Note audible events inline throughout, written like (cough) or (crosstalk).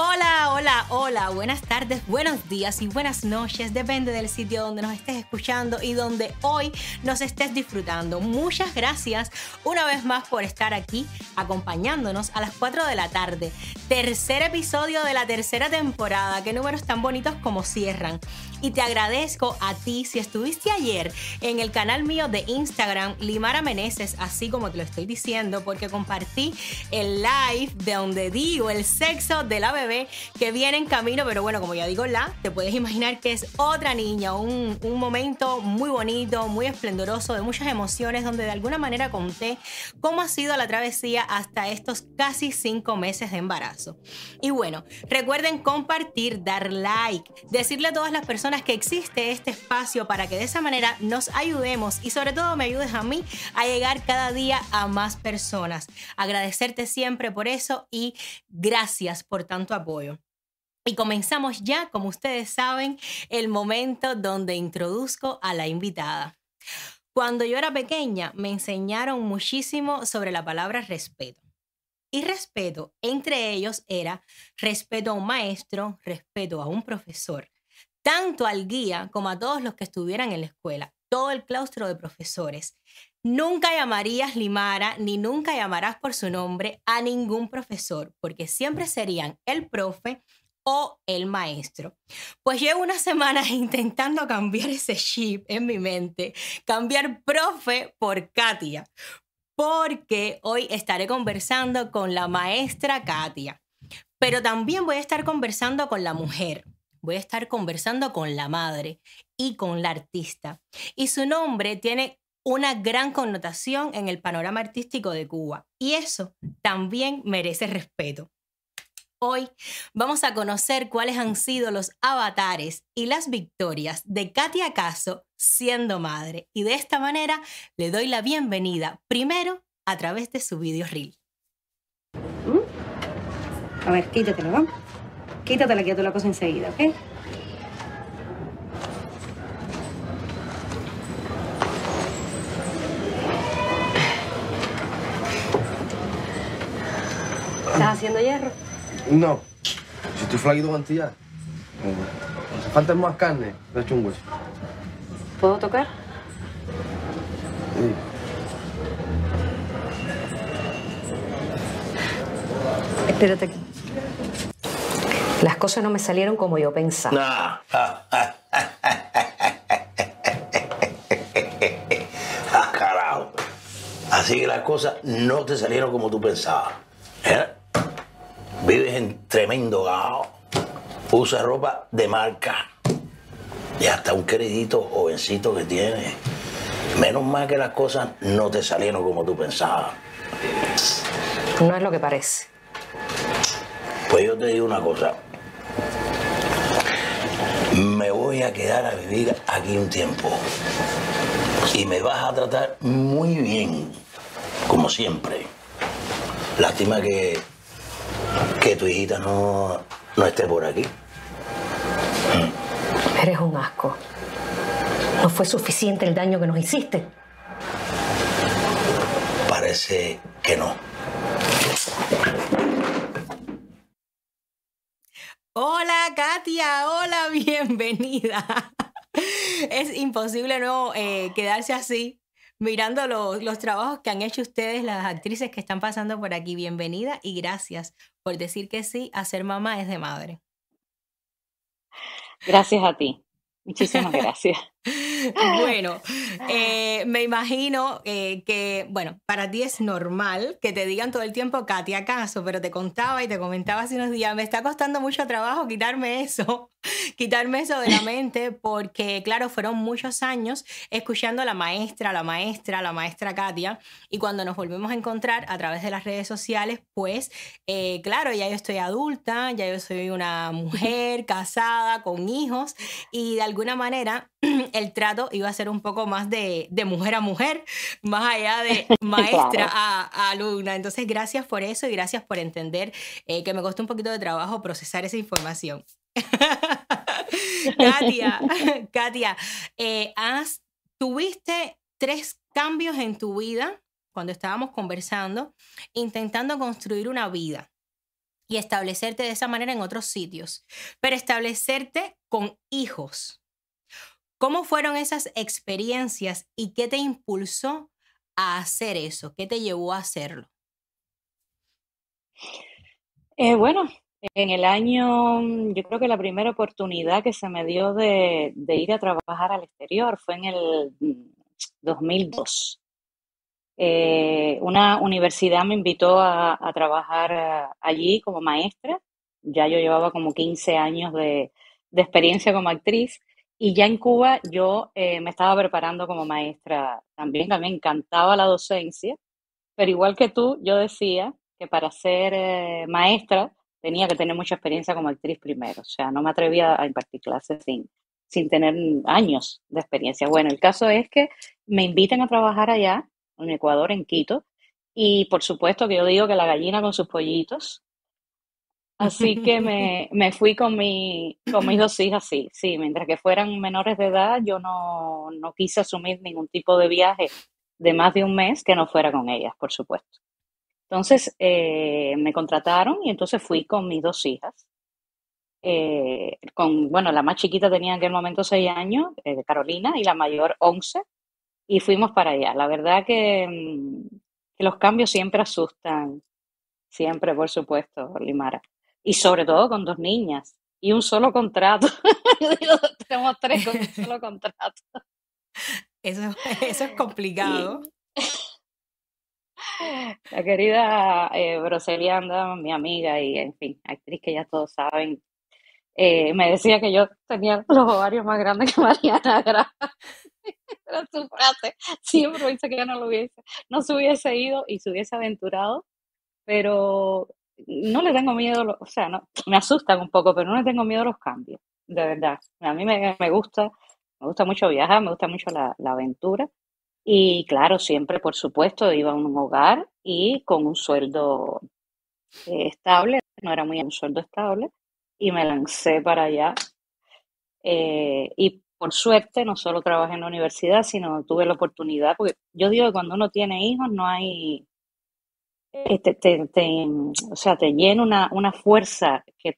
Hola, hola, hola, buenas tardes, buenos días y buenas noches, depende del sitio donde nos estés escuchando y donde hoy nos estés disfrutando. Muchas gracias una vez más por estar aquí acompañándonos a las 4 de la tarde. Tercer episodio de la tercera temporada, qué números tan bonitos como cierran. Y te agradezco a ti si estuviste ayer en el canal mío de Instagram, Limara Meneses, así como te lo estoy diciendo, porque compartí el live de donde digo el sexo de la bebé que viene en camino, pero bueno, como ya digo la, te puedes imaginar que es otra niña, un, un momento muy bonito, muy esplendoroso, de muchas emociones, donde de alguna manera conté cómo ha sido la travesía hasta estos casi cinco meses de embarazo. Y bueno, recuerden compartir, dar like, decirle a todas las personas que existe este espacio para que de esa manera nos ayudemos y sobre todo me ayudes a mí a llegar cada día a más personas. Agradecerte siempre por eso y gracias por tanto apoyo. Y comenzamos ya, como ustedes saben, el momento donde introduzco a la invitada. Cuando yo era pequeña me enseñaron muchísimo sobre la palabra respeto. Y respeto entre ellos era respeto a un maestro, respeto a un profesor, tanto al guía como a todos los que estuvieran en la escuela, todo el claustro de profesores. Nunca llamarías Limara ni nunca llamarás por su nombre a ningún profesor, porque siempre serían el profe o el maestro. Pues llevo unas semanas (laughs) intentando cambiar ese chip en mi mente, cambiar profe por Katia, porque hoy estaré conversando con la maestra Katia, pero también voy a estar conversando con la mujer, voy a estar conversando con la madre y con la artista. Y su nombre tiene una gran connotación en el panorama artístico de Cuba. Y eso también merece respeto. Hoy vamos a conocer cuáles han sido los avatares y las victorias de Katia Caso siendo madre. Y de esta manera le doy la bienvenida primero a través de su video reel. A ver, quítatelo, ¿no? Quítatela que yo te la cosa enseguida, ¿ok? ¿Estás haciendo hierro? No. Si estoy flaquito mantilla. Hace falta más carne. Le echo un hueso. ¿Puedo tocar? Sí. Espérate aquí. Las cosas no me salieron como yo pensaba. No. ah, carajo. Así que las cosas no te salieron como tú pensabas. ¿eh? Vives en tremendo gao. Usa ropa de marca. Y hasta un queridito jovencito que tienes. Menos mal que las cosas no te salieron como tú pensabas. No es lo que parece. Pues yo te digo una cosa. Voy a quedar a vivir aquí un tiempo. Y me vas a tratar muy bien, como siempre. Lástima que, que tu hijita no, no esté por aquí. Eres un asco. No fue suficiente el daño que nos hiciste. Parece que no. Hola Katia, hola, (laughs) bienvenida. Es imposible no eh, quedarse así mirando los, los trabajos que han hecho ustedes, las actrices que están pasando por aquí. Bienvenida y gracias por decir que sí a ser mamá es de madre. Gracias a ti. Muchísimas (laughs) gracias. Bueno, eh, me imagino eh, que, bueno, para ti es normal que te digan todo el tiempo Katia acaso, pero te contaba y te comentaba hace unos días, me está costando mucho trabajo quitarme eso, (laughs) quitarme eso de la mente, porque claro, fueron muchos años escuchando a la maestra, la maestra, la maestra Katia, y cuando nos volvemos a encontrar a través de las redes sociales, pues eh, claro, ya yo estoy adulta, ya yo soy una mujer (laughs) casada, con hijos, y de alguna manera (clears throat) el trato iba a ser un poco más de, de mujer a mujer, más allá de (laughs) maestra Claro. a, a alumna. Entonces, gracias por eso y gracias por entender eh, que me costó un poquito de trabajo procesar esa información. (laughs) Katia, (laughs) Katia, eh, has, tuviste tres cambios en tu vida cuando estábamos conversando, intentando construir una vida y establecerte de esa manera en otros sitios, pero establecerte con hijos. ¿Cómo fueron esas experiencias y qué te impulsó a hacer eso? ¿Qué te llevó a hacerlo? Eh, bueno, en el año, yo creo que la primera oportunidad que se me dio de, ir a trabajar al exterior fue en el 2002. Eh, una universidad me invitó a, trabajar eh, allí como maestra. Ya yo llevaba como 15 años de, experiencia como actriz. Y ya en Cuba yo eh, me estaba preparando como maestra también. A me encantaba la docencia. Pero igual que tú, yo decía que para ser maestra tenía que tener mucha experiencia como actriz primero. O sea, no me atrevía a impartir clases sin, sin tener años de experiencia. Bueno, el caso es que me invitan a trabajar allá en Ecuador, en Quito. Y por supuesto que yo digo que la gallina con sus pollitos. Así que me, me fui con, mi, con mis dos hijas, sí, sí, mientras que fueran menores de edad, yo no, no quise asumir ningún tipo de viaje de más de un mes que no fuera con ellas, por supuesto. Entonces eh, me contrataron y entonces fui con mis dos hijas. Eh, con, bueno, la más chiquita tenía en aquel momento seis años, eh, Carolina, y la mayor once y fuimos para allá. La verdad mm, que, los cambios siempre asustan, siempre, por supuesto, Limara. Y sobre todo con dos niñas y un solo contrato. (laughs) tenemos tres con un (laughs) solo contrato. Eso, eso es complicado. (laughs) la querida eh, Broselianda, mi amiga y, en fin, actriz que ya todos saben, eh, me decía que yo tenía los ovarios más grandes que Mariana Graham. Era su frase. Siempre dice que yo no lo hubiese, no se hubiese ido y se hubiese aventurado, pero no le tengo miedo, o sea, no, me asustan un poco, pero no le tengo miedo a los cambios, de verdad. A mí me, me gusta, me gusta mucho viajar, me gusta mucho la, la aventura. Y claro, siempre, por supuesto, iba a un hogar y con un sueldo eh, estable, no era muy un sueldo estable, y me lancé para allá. Eh, y por suerte no solo trabajé en la universidad, sino tuve la oportunidad, porque yo digo que cuando uno tiene hijos no hay, te, o sea, te llena una, una fuerza (laughs) que,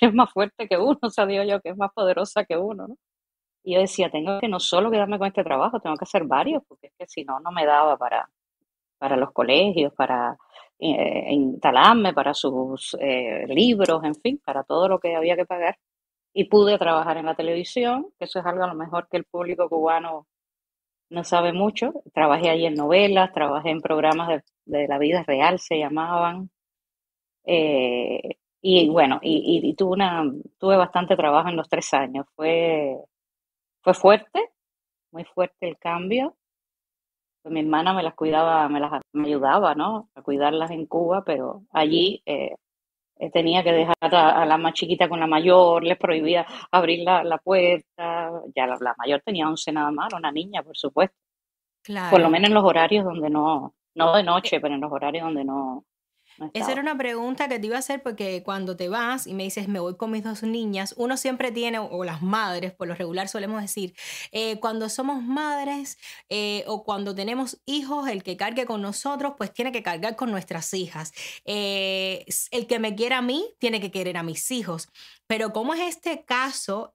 es más fuerte que uno, o sea, digo yo que es más poderosa que uno, ¿no? Y yo decía, tengo que no solo quedarme con este trabajo, tengo que hacer varios, porque es que si no, no me daba para, para los colegios, para eh, instalarme, para sus eh, libros, en fin, para todo lo que había que pagar y pude trabajar en la televisión, que eso es algo a lo mejor que el público cubano no sabe mucho. Trabajé ahí en novelas, trabajé en programas de, la vida real, se llamaban. Eh, y bueno, y, tuve, una, tuve bastante trabajo en los tres años. Fue, fue fuerte, muy fuerte el cambio. mi hermana me las cuidaba, me las me ayudaba, ¿no? A cuidarlas en Cuba, pero allí eh, tenía que dejar a, la más chiquita con la mayor, les prohibía abrir la, puerta, ya la, mayor tenía 11 nada más, una niña, por supuesto. Por lo menos en los horarios donde no, no de noche, pero en los horarios donde no, esa era una pregunta que te iba a hacer porque cuando te vas y me dices me voy con mis dos niñas, uno siempre tiene, o las madres, por lo regular solemos decir, eh, cuando somos madres eh, o cuando tenemos hijos, el que cargue con nosotros, pues tiene que cargar con nuestras hijas. Eh, el que me quiera a mí, tiene que querer a mis hijos. Pero como es este caso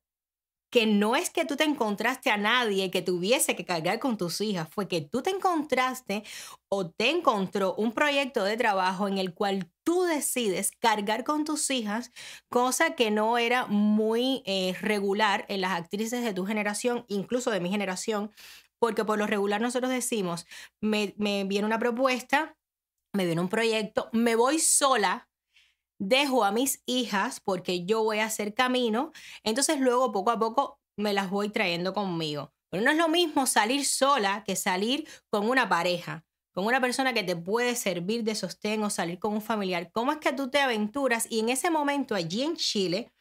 que no es que tú te encontraste a nadie que tuviese que cargar con tus hijas, fue que tú te encontraste o te encontró un proyecto de trabajo en el cual tú decides cargar con tus hijas, cosa que no era muy eh, regular en las actrices de tu generación, incluso de mi generación, porque por lo regular nosotros decimos, me, me viene una propuesta, me viene un proyecto, me voy sola dejo a mis hijas porque yo voy a hacer camino, entonces luego poco a poco me las voy trayendo conmigo. Pero no es lo mismo salir sola que salir con una pareja, con una persona que te puede servir de sostén o salir con un familiar. ¿Cómo es que tú te aventuras y en ese momento allí en Chile,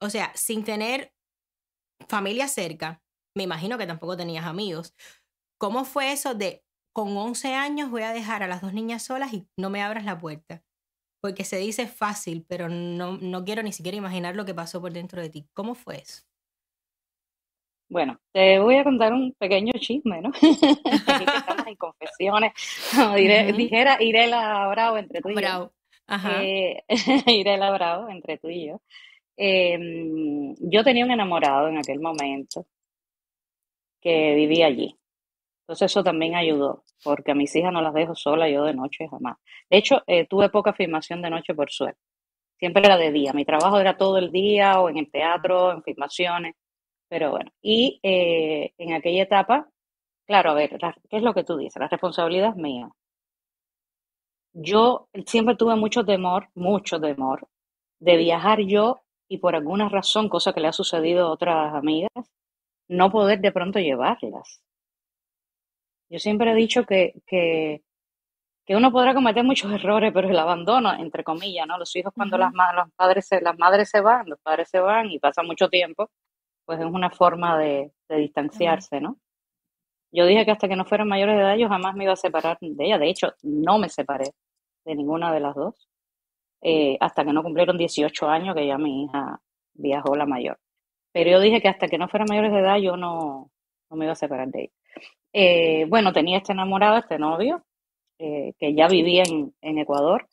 o sea, sin tener familia cerca, me imagino que tampoco tenías amigos, ¿cómo fue eso de con 11 años voy a dejar a las dos niñas solas y no me abras la puerta? Porque se dice fácil, pero no, no quiero ni siquiera imaginar lo que pasó por dentro de ti. ¿Cómo fue eso? Bueno, te voy a contar un pequeño chisme, ¿no? (laughs) Estamos en confesión. vacaciones, como diré, dijera Irela Bravo entre tú y Bravo. Ajá. Eh, (laughs) Irela Bravo entre tú y yo. Em, yo tenía un enamorado en aquel momento que vivía allí. Entonces eso también ayudó, porque a mis hijas no las dejo solas yo de noche jamás. De hecho, eh, tuve poca filmación de noche por suerte. Siempre era de día. Mi trabajo era todo el día o en el teatro, en filmaciones. Pero bueno, y eh, en aquella etapa, claro, a ver, ¿qué es lo que tú dices? La responsabilidad es mía. Yo siempre tuve mucho temor, mucho temor de viajar yo y por alguna razón, cosa que le ha sucedido a otras amigas, no poder de pronto llevarlas. Yo siempre he dicho que, que, que uno podrá cometer muchos errores, pero el abandono, entre comillas, ¿no? Los hijos cuando las, los padres se, las madres se van, los padres se van y pasa mucho tiempo, pues es una forma de, de distanciarse, ¿no? Yo dije que hasta que no fueran mayores de edad yo jamás me iba a separar de ella. De hecho, no me separé de ninguna de las dos. Eh, hasta que no cumplieron 18 años, que ya mi hija viajó la mayor. Pero yo dije que hasta que no fueran mayores de edad yo no, no me iba a separar de ella. Eh, bueno, tenía este enamorado, este novio, eh, que ya vivía en, en, Ecuador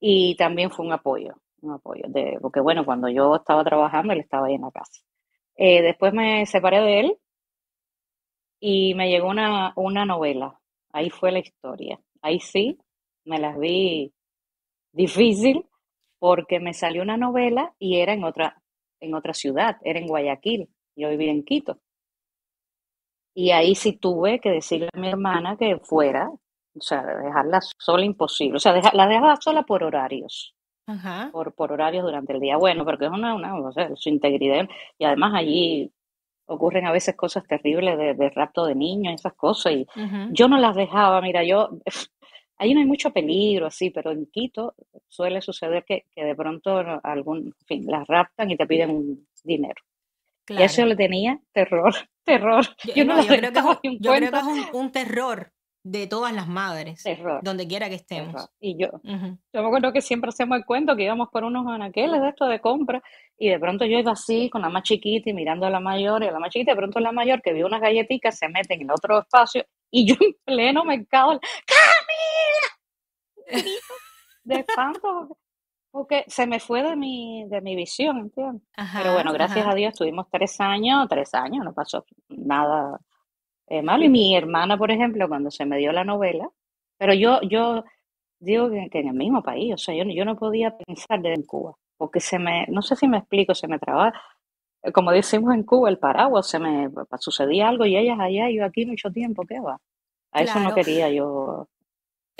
y también fue un apoyo, un apoyo, de, porque bueno, cuando yo estaba trabajando, él estaba ahí en la casa. después me separé de él y me llegó una, una novela, ahí fue la historia. Ahí sí, me las vi difícil porque me salió una novela y era en otra, en otra ciudad, era en Guayaquil, yo vivía en Quito. Y ahí sí tuve que decirle a mi hermana que fuera, o sea, dejarla sola imposible, o sea, la dejaba sola por horarios. Por, por horarios durante el día. Bueno, porque es una, una o sea, su integridad. Y además allí ocurren a veces cosas terribles de, rapto de niños, esas cosas. Y yo no las dejaba, mira, yo (laughs) Ahí no hay mucho peligro, así, pero en Quito suele suceder que, que de pronto algún, en fin, las raptan y te piden dinero. Y eso le tenía terror, (laughs) terror. Yo, no, creo que es, un, yo creo que es un, terror de todas las madres, terror, donde quiera que estemos. Y yo, yo me acuerdo que siempre hacemos el cuento que íbamos por unos anaqueles de esto de compra y de pronto yo iba así con la más chiquita y mirando a la mayor y a la más chiquita, de pronto la mayor que vio unas galletitas se mete en el otro espacio y yo en pleno mercado, ¡Camila! (laughs) De espanto, porque se me fue de mi, de mi visión, ¿entiendes? Pero bueno, gracias a Dios tuvimos tres años, tres años, no pasó nada eh, malo. Y mi hermana, por ejemplo, cuando se me dio la novela, pero yo, yo digo que, en el mismo país, o sea, yo, yo no podía pensar de en Cuba, porque se me, no sé si me explico, se me trababa, como decimos en Cuba, el paraguas, se me sucedía algo y ellas allá, yo aquí mucho tiempo, ¿qué va? A eso no quería yo.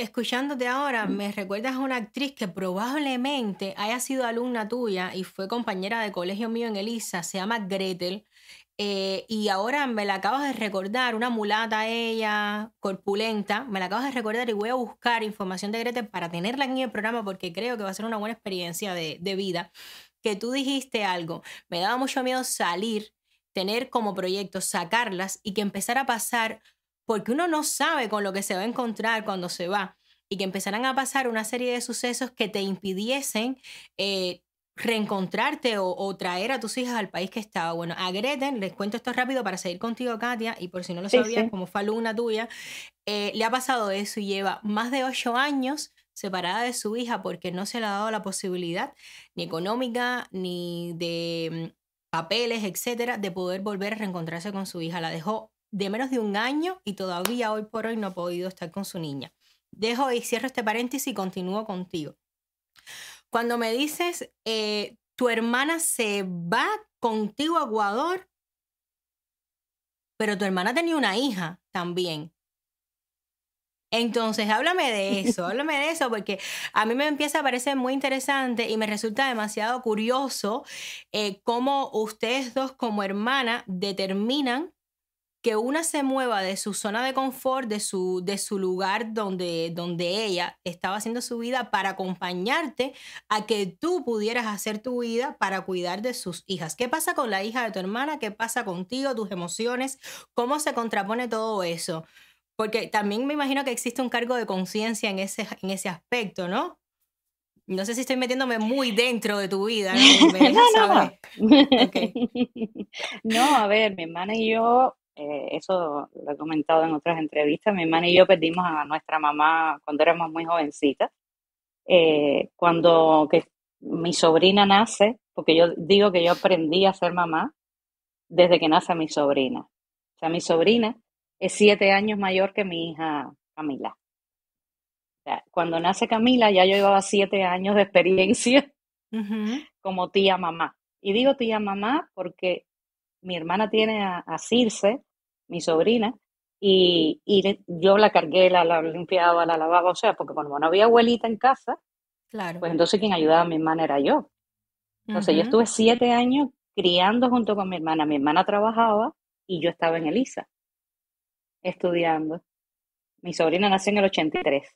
Escuchándote ahora, me recuerdas a una actriz que probablemente haya sido alumna tuya y fue compañera de colegio mío en Elisa, se llama Gretel. Eh, y ahora me la acabas de recordar, una mulata ella, corpulenta, me la acabas de recordar y voy a buscar información de Gretel para tenerla en el programa porque creo que va a ser una buena experiencia de, de vida. Que tú dijiste algo, me daba mucho miedo salir, tener como proyecto, sacarlas y que empezara a pasar porque uno no sabe con lo que se va a encontrar cuando se va y que empezarán a pasar una serie de sucesos que te impidiesen eh, reencontrarte o, traer a tus hijas al país que estaba. Bueno, a Greten, les cuento esto rápido para seguir contigo, Katia, y por si no lo sabías, como fue alumna tuya, eh, le ha pasado eso y lleva más de ocho años separada de su hija porque no se le ha dado la posibilidad ni económica ni de mm, papeles, etcétera, de poder volver a reencontrarse con su hija. La dejó de menos de un año y todavía hoy por hoy no ha podido estar con su niña. Dejo y cierro este paréntesis y continúo contigo. Cuando me dices, eh, tu hermana se va contigo a Ecuador, pero tu hermana tenía una hija también. Entonces, háblame de eso, háblame de eso, porque a mí me empieza a parecer muy interesante y me resulta demasiado curioso eh, cómo ustedes dos como hermana determinan que una se mueva de su zona de confort, de su, de su lugar donde, donde ella estaba haciendo su vida para acompañarte a que tú pudieras hacer tu vida para cuidar de sus hijas. ¿Qué pasa con la hija de tu hermana? ¿Qué pasa contigo, tus emociones? ¿Cómo se contrapone todo eso? Porque también me imagino que existe un cargo de conciencia en ese, en ese aspecto, ¿no? No sé si estoy metiéndome muy dentro de tu vida. No, (laughs) no, no. (laughs) no, a ver, mi hermana y yo Eh, eso lo he comentado en otras entrevistas. Mi hermana y yo perdimos a nuestra mamá cuando éramos muy jovencitas. Eh, cuando que mi sobrina nace, porque yo digo que yo aprendí a ser mamá desde que nace mi sobrina. O sea, mi sobrina es siete años mayor que mi hija Camila. O sea, cuando nace Camila ya yo llevaba siete años de experiencia como tía mamá. Y digo tía mamá porque mi hermana tiene a, Circe, mi sobrina, y, yo la cargué, la, la, limpiaba, la lavaba, o sea, porque como no había abuelita en casa, claro. pues entonces quien ayudaba a mi hermana era yo. Entonces yo estuve siete años criando junto con mi hermana. Mi hermana trabajaba y yo estaba en Elisa, estudiando. Mi sobrina nació en el 83.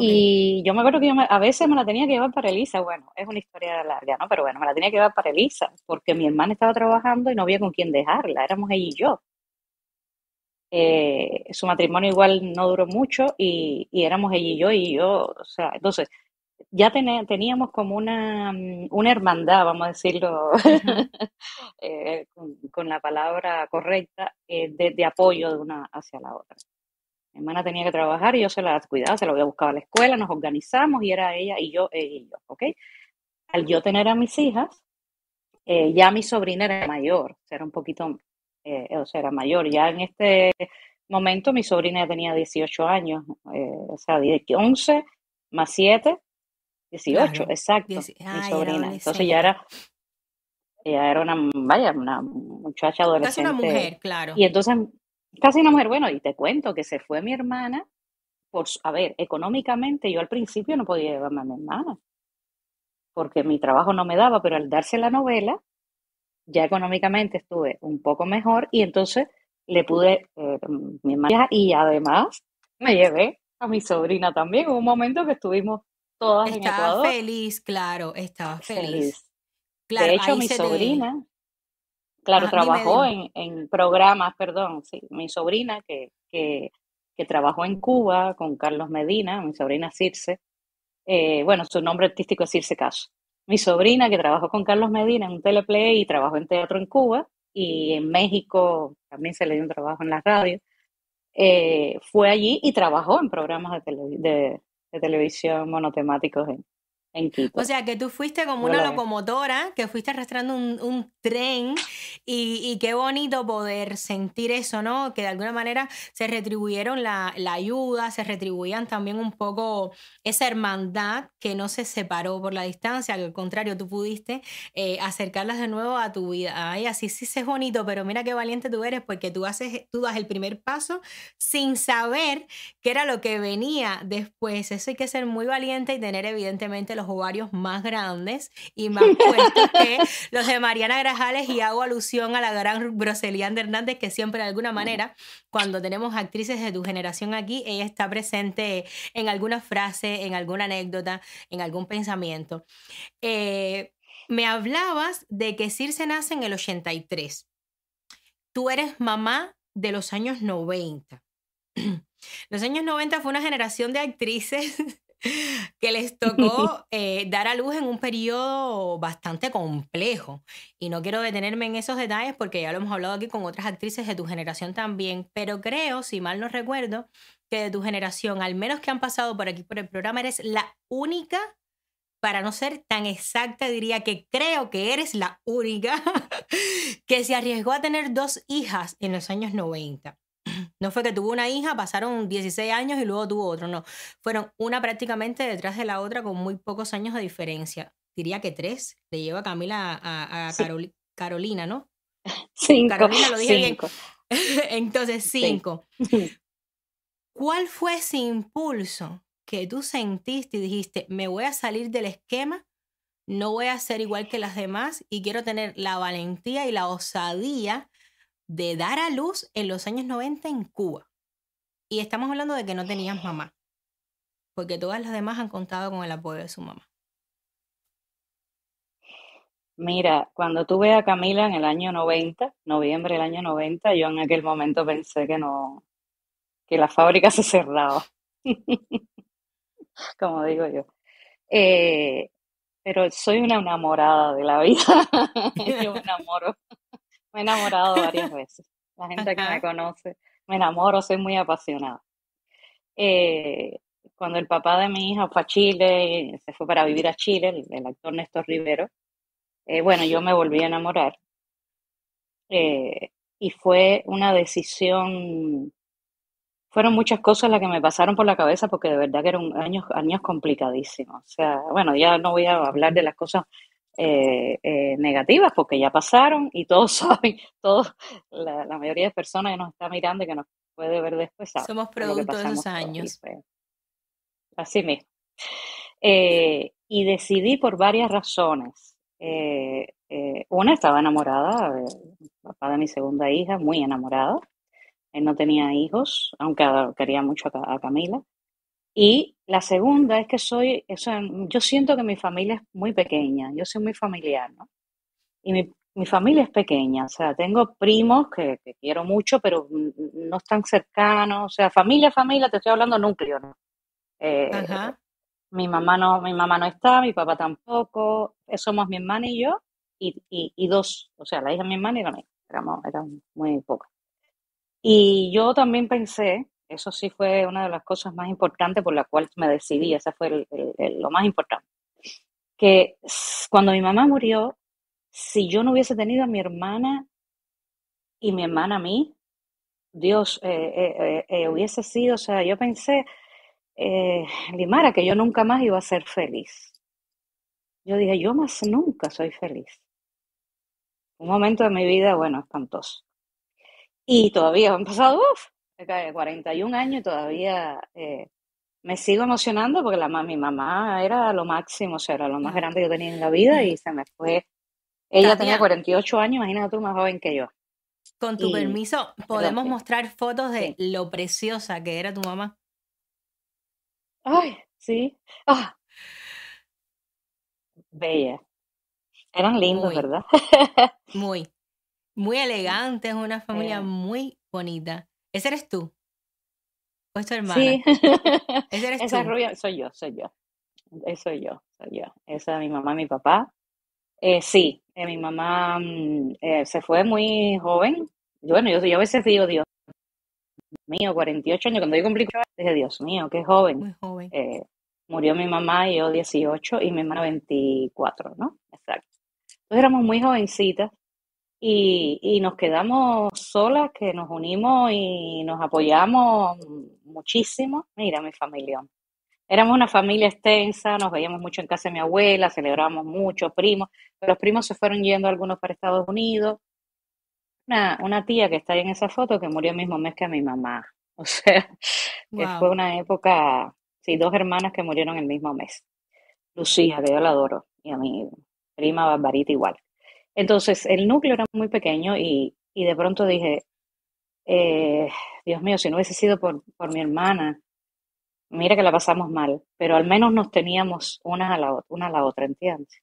Y yo me acuerdo que yo a veces me la tenía que llevar para Elisa. Bueno, es una historia larga, ¿no? Pero bueno, me la tenía que llevar para Elisa porque mi hermana estaba trabajando y no había con quién dejarla. Éramos ella y yo. Eh, su matrimonio igual no duró mucho y, y, éramos ella y yo y yo, o sea, entonces ya teníamos como una, mm, una hermandad, vamos a decirlo (laughs) eh, con, la palabra correcta, eh, de, de, apoyo de una hacia la otra. Mi hermana tenía que trabajar y yo se la cuidaba, se la había buscado a la escuela, nos organizamos y era ella y yo, y yo, ¿ok? Al yo tener a mis hijas, eh, ya mi sobrina era mayor, era un poquito, o sea, era mayor. Ya en este momento mi sobrina ya tenía 18 años, o sea, 11 más 7, 18, exacto, mi sobrina. Entonces ya era, ella era una, vaya, una muchacha adolescente. Casi una mujer, claro. Y entonces, casi una mujer, bueno, y te cuento que se fue mi hermana, por, a ver, económicamente yo al principio no podía llevarme a mi hermana, porque mi trabajo no me daba, pero al darse la novela, ya económicamente estuve un poco mejor y entonces le pude, eh, mi hermana, y además me llevé a mi sobrina también. Hubo un momento que estuvimos todas estaba en Ecuador. feliz, claro, estaba feliz. de hecho, mi sobrina, claro, trabajó en, en, programas, perdón, sí, mi sobrina que, que, que, trabajó en Cuba con Carlos Medina, mi sobrina Circe, eh, bueno, su nombre artístico es Circe Caso. Mi sobrina que trabajó con Carlos Medina en un teleplay y trabajó en teatro en Cuba y en México también se le dio un trabajo en la radio. Eh, fue allí y trabajó en programas de, de, de televisión monotemáticos en, o sea, que tú fuiste como una locomotora, que fuiste arrastrando un, tren y, qué bonito poder sentir eso, ¿no? Que de alguna manera se retribuyeron la, ayuda, se retribuían también un poco esa hermandad que no se separó por la distancia, al contrario, tú pudiste eh, acercarlas de nuevo a tu vida. Ay, así sí, sí es bonito, pero mira qué valiente tú eres porque tú, haces, tú das el primer paso sin saber qué era lo que venía después. Eso hay que ser muy valiente y tener evidentemente los ovarios más grandes y más fuertes que (laughs) los de Mariana Grajales y hago alusión a la gran Broselianda Hernández que siempre de alguna manera cuando tenemos actrices de tu generación aquí, ella está presente en alguna frase, en alguna anécdota, en algún pensamiento. Eh, me hablabas de que Circe nace en el 83. Tú eres mamá de los años 90. (clears throat) Los años 90 fue una generación de actrices (laughs) (laughs) que les tocó eh, dar a luz en un periodo bastante complejo. Y no quiero detenerme en esos detalles porque ya lo hemos hablado aquí con otras actrices de tu generación también, pero creo, si mal no recuerdo, que de tu generación, al menos que han pasado por aquí por el programa, eres la única, para no ser tan exacta, diría que creo que eres la única (laughs) que se arriesgó a tener dos hijas en los años 90. No fue que tuvo una hija, pasaron 16 años y luego tuvo otro, no. Fueron una prácticamente detrás de la otra con muy pocos años de diferencia. Diría que tres. Le lleva Camila a, Carolina, ¿no? Cinco. Carolina lo dije bien. (laughs) Entonces, cinco. ¿Cuál fue ese impulso que tú sentiste y dijiste, me voy a salir del esquema, no voy a ser igual que las demás y quiero tener la valentía y la osadía de dar a luz en los años 90 en Cuba. Y estamos hablando de que no tenías mamá, porque todas las demás han contado con el apoyo de su mamá. Mira, cuando tuve a Camila en el año 90, noviembre del año 90, yo en aquel momento pensé que no, que la fábrica (laughs) se cerraba, (laughs) como digo yo. Eh, pero soy una enamorada de la vida, (laughs) yo me enamoro me he enamorado varias veces. La (laughs) gente que me conoce, me enamoro, soy muy apasionada. Eh, cuando el papá de mi hija fue a Chile, se fue para vivir a Chile, el, el actor Néstor Rivero, eh, bueno, yo me volví a enamorar. Eh, y fue una decisión, fueron muchas cosas las que me pasaron por la cabeza porque de verdad que eran años, años complicadísimos. O sea, bueno, ya no voy a hablar de las cosas eh, eh, negativas porque ya pasaron y todos (laughs) saben, todos, la, la mayoría de personas que nos está mirando y que nos puede ver después saben Somos producto de esos años. así mismo. Eh, y decidí por varias razones. Una, estaba enamorada papá de mi segunda hija, muy enamorada. Él no tenía hijos, aunque quería mucho a Camila. Y la segunda es que soy, o sea, yo siento que mi familia es muy pequeña, yo soy muy familiar, ¿no? Y mi, mi familia es pequeña, o sea, tengo primos que, que quiero mucho, pero no están cercanos, o sea, familia, familia, te estoy hablando núcleo, ¿no? Eh, Ajá. mi mamá no, mi mamá no está, mi papá tampoco, eh, somos mi hermana y yo, y, y, y dos, o sea, la hija de mi hermana y la mía, éramos, éramos muy pocas. Y yo también pensé, eso sí fue una de las cosas más importantes por la cual me decidí, esa fue el- el- el- lo más importante, que cuando mi mamá murió, si yo no hubiese tenido a mi hermana y mi hermana a mí, Dios, eh, eh, eh, hubiese sido, o sea, yo pensé, Limara, que yo nunca más iba a ser feliz. Yo dije, yo más nunca soy feliz. Un momento de mi vida, bueno, espantoso. Y todavía han pasado, uff, 41 años y todavía eh, me sigo emocionando porque la, mi mamá era lo máximo, o sea, era lo más grande que yo tenía en la vida y se me fue. Ella tenía Tania, 48 años, imagínate tú, más joven que yo. con tu Y, permiso, podemos mostrar fotos de sí. lo preciosa que era tu mamá. Ay, sí. Ah, bella. Eran lindos, Muy, ¿verdad? (laughs) muy, muy elegante, es una familia Eh, muy bonita. ¿Ese eres tú? ¿O es tu hermana? sí. (laughs) Ese eres Esa tú. rubia soy yo, soy yo. Eh, Soy yo, soy yo. Esa es mi mamá y mi papá. Eh, sí, eh, mi mamá mm, eh, se fue muy joven. Bueno, yo, yo a veces digo, Dios mío, 48 años, cuando yo cumplí 48 dije, Dios mío, qué joven. Muy joven. Murió mi mamá y yo 18 y mi hermana 24, ¿no? Exacto. Entonces éramos muy jovencitas y, y nos quedamos solas, que nos unimos y nos apoyamos muchísimo. Mira, mi familia. Éramos una familia extensa, nos veíamos mucho en casa de mi abuela, celebrábamos mucho, primos, pero los primos se fueron yendo algunos para Estados Unidos. Una, una tía que está ahí en esa foto que murió el mismo mes que mi mamá. (laughs) O sea, que fue una época, sí, dos hermanas que murieron el mismo mes. Lucía, que yo la adoro, y a mi prima Barbarita igual. Entonces, el núcleo era muy pequeño y, y de pronto dije, eh, Dios mío, si no hubiese sido por, por mi hermana, mira que la pasamos mal, pero al menos nos teníamos una a la, una a la otra, ¿entiendes?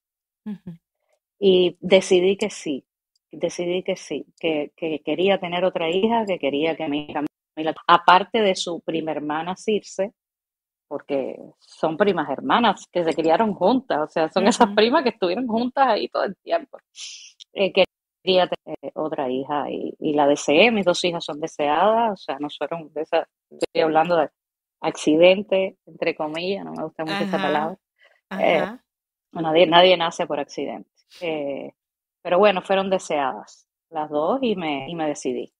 Y decidí que sí, decidí que sí, que, que quería tener otra hija, que quería que mi Camila, aparte de su prima hermana Circe, porque son primas hermanas que se criaron juntas, o sea, son esas primas que estuvieron juntas ahí todo el tiempo. Eh, quería tener otra hija y, y la deseé, mis dos hijas son deseadas, o sea, no fueron de esas, estoy hablando de accidente, entre comillas, no me gusta mucho esa Ajá, palabra. Eh, nadie, nadie nace por accidente. Eh, pero bueno, fueron deseadas las dos y me, y me decidí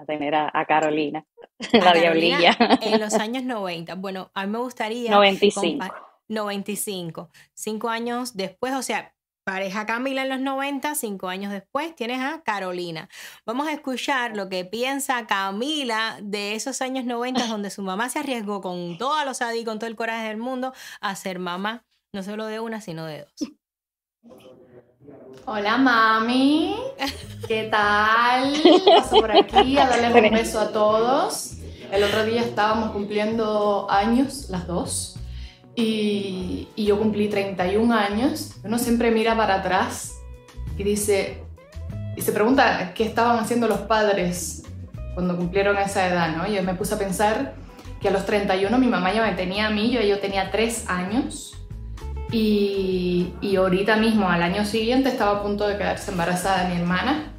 a tener a, a Carolina, (laughs) A la Carolina diablilla, en los (laughs) años 90. Bueno, a mí me gustaría 95. compa- 95, cinco años después, o sea, pareja Camila en los 90, cinco años después tienes a Carolina. Vamos a escuchar lo que piensa Camila de esos años 90 donde su mamá se arriesgó con toda osadía y con todo el coraje del mundo a ser mamá, no solo de una, sino de dos. Hola mami, ¿qué tal? (laughs) Paso por aquí a darles un beso a todos. El otro día estábamos cumpliendo años, las dos, y, y yo cumplí 31 años. Uno siempre mira para atrás y dice, y se pregunta qué estaban haciendo los padres cuando cumplieron esa edad, ¿no? Yo me puse a pensar que a los 31 mi mamá ya me tenía a mí, yo, yo tenía 3 años. Y, y ahorita mismo, al año siguiente, estaba a punto de quedarse embarazada de mi hermana.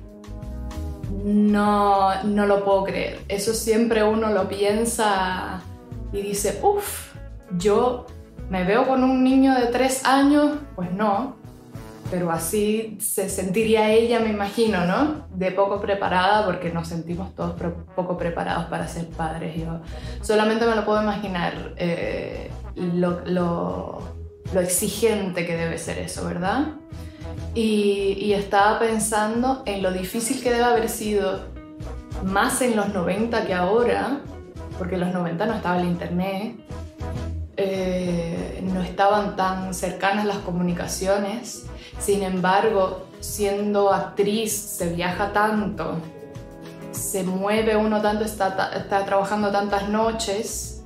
no, no lo puedo creer. Eso siempre uno lo piensa y dice, uff, yo me veo con un niño de tres años, pues no, pero así se sentiría ella, me imagino, ¿no? De poco preparada, porque nos sentimos todos poco preparados para ser padres. Yo solamente me lo puedo imaginar eh, lo, lo, lo, exigente que debe ser eso, ¿verdad? Y, estaba pensando en lo difícil que debe haber sido, más en los 90 que ahora, porque en los 90 no estaba el internet, eh, no estaban tan cercanas las comunicaciones. Sin embargo, siendo actriz se viaja tanto, se mueve uno tanto, está trabajando tantas noches,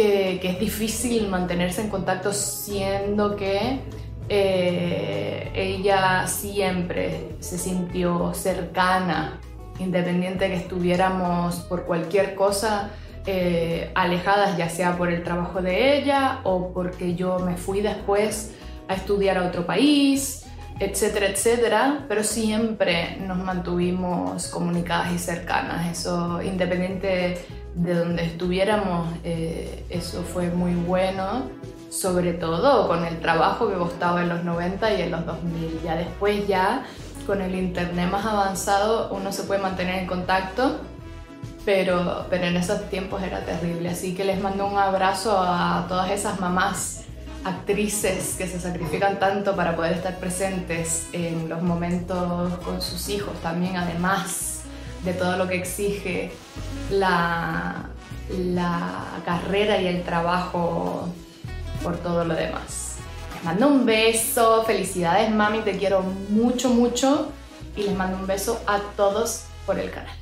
que, que, es difícil mantenerse en contacto siendo que eh, ella siempre se sintió cercana, independiente de que estuviéramos por cualquier cosa eh, alejadas, ya sea por el trabajo de ella o porque yo me fui después a estudiar a otro país, etcétera, etcétera, pero siempre nos mantuvimos comunicadas y cercanas. Eso, independiente de donde estuviéramos, eh, eso fue muy bueno, sobre todo con el trabajo que costaba en los 90 y en los 2000. Ya después, ya con el internet más avanzado, uno se puede mantener en contacto pero, pero en esos tiempos era terrible. Así que les mando un abrazo a todas esas mamás actrices que se sacrifican tanto para poder estar presentes en los momentos con sus hijos también, además de todo lo que exige la, la carrera y el trabajo por todo lo demás. Les mando un beso, felicidades mami, te quiero mucho, mucho y les mando un beso a todos por el canal.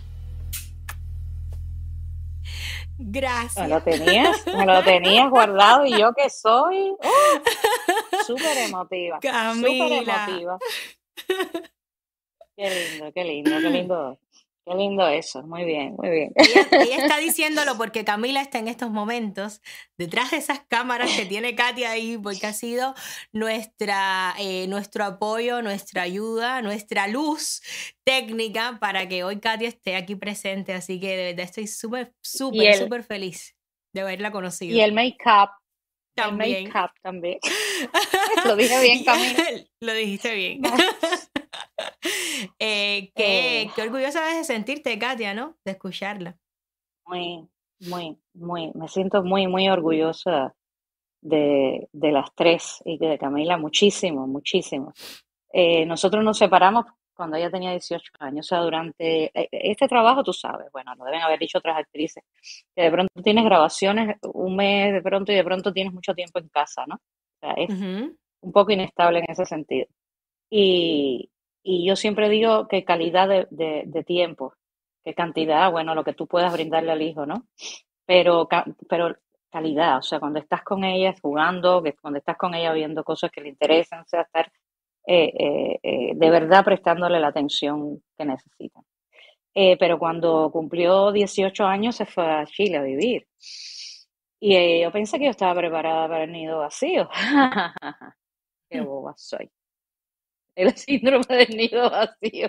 Gracias. Me lo tenías, me lo tenías guardado y yo que soy uh, súper emotiva. Súper emotiva. Qué lindo, qué lindo, qué lindo. Qué lindo eso, muy bien, muy bien. Ella, (laughs) está diciéndolo porque Camila está en estos momentos detrás de esas cámaras que tiene Katia ahí, porque ha sido nuestra, eh, nuestro apoyo, nuestra ayuda, nuestra luz técnica para que hoy Katia esté aquí presente. Así que de verdad estoy súper, súper, súper feliz de haberla conocido. Y el make-up. También. El make-up también. (laughs) (laughs) Lo dije bien, Camila. Lo dijiste bien. Eh, qué, Eh. qué orgullosa de sentirte, Katia, ¿no? De escucharla. Muy, muy, muy, me siento muy, muy orgullosa de, de las tres y de Camila muchísimo, muchísimo. Eh, nosotros nos separamos cuando ella tenía 18 años, o sea, durante eh, este trabajo, tú sabes, bueno, lo deben haber dicho otras actrices, que de pronto tienes grabaciones un mes de pronto y de pronto tienes mucho tiempo en casa, ¿no? O sea, es Ujú. un poco inestable en ese sentido. Y, y yo siempre digo que calidad de, de, tiempo, que cantidad, bueno, lo que tú puedas brindarle al hijo, ¿no? Pero, pero calidad, o sea, cuando estás con ella jugando, que cuando estás con ella viendo cosas que le interesan, o sea, estar eh, eh, eh, de verdad prestándole la atención que necesitan. Eh, pero cuando cumplió 18 años se fue a Chile a vivir. Y yo pensé que yo estaba preparada para el nido vacío. (laughs) Qué boba soy. El síndrome del nido vacío.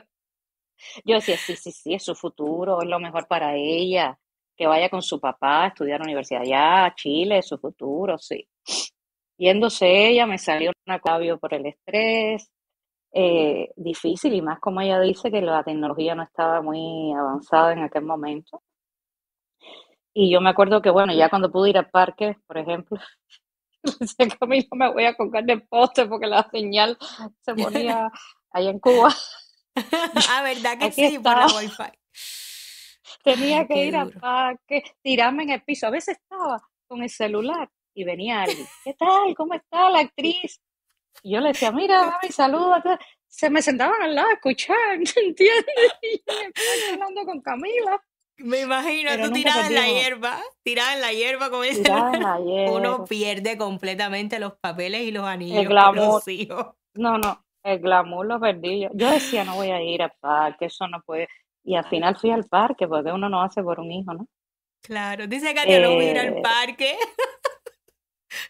Yo decía, sí, sí, sí, es su futuro, es lo mejor para ella. Que vaya con su papá a estudiar universidad allá, Chile, es su futuro, sí. Yéndose ella, me salió un agravio por el estrés, eh, difícil, y más como ella dice que la tecnología no estaba muy avanzada en aquel momento. Y yo me acuerdo que, bueno, ya cuando pude ir al parque, por ejemplo, (laughs) decía Camilo, me voy a colgar del poste porque la señal se ponía allá en Cuba. (laughs) ah, ¿verdad que Aquí sí? Por la estaba. wifi. Tenía Ay, que qué ir al duro. parque, tirarme en el piso. A veces estaba con el celular y venía alguien. ¿Qué tal? ¿Cómo está la actriz? Y yo le decía, mira, mami, saluda. Se me sentaban al lado a escuchar, (laughs) ¿entiendes? Y yo me estaba hablando con Camila. Me imagino Pero tú tirada en la hierba, tirada en la hierba con el Tirada en celular. la (laughs) Uno pierde completamente los papeles y los El anillos por glamour. los hijos. No, no, el glamour lo perdí yo. Yo decía, no voy a ir al parque, eso no puede. Y al final fui al parque, porque uno no hace por un hijo, ¿no? Claro, dice Katia, no voy a ir al Eh, parque. (laughs)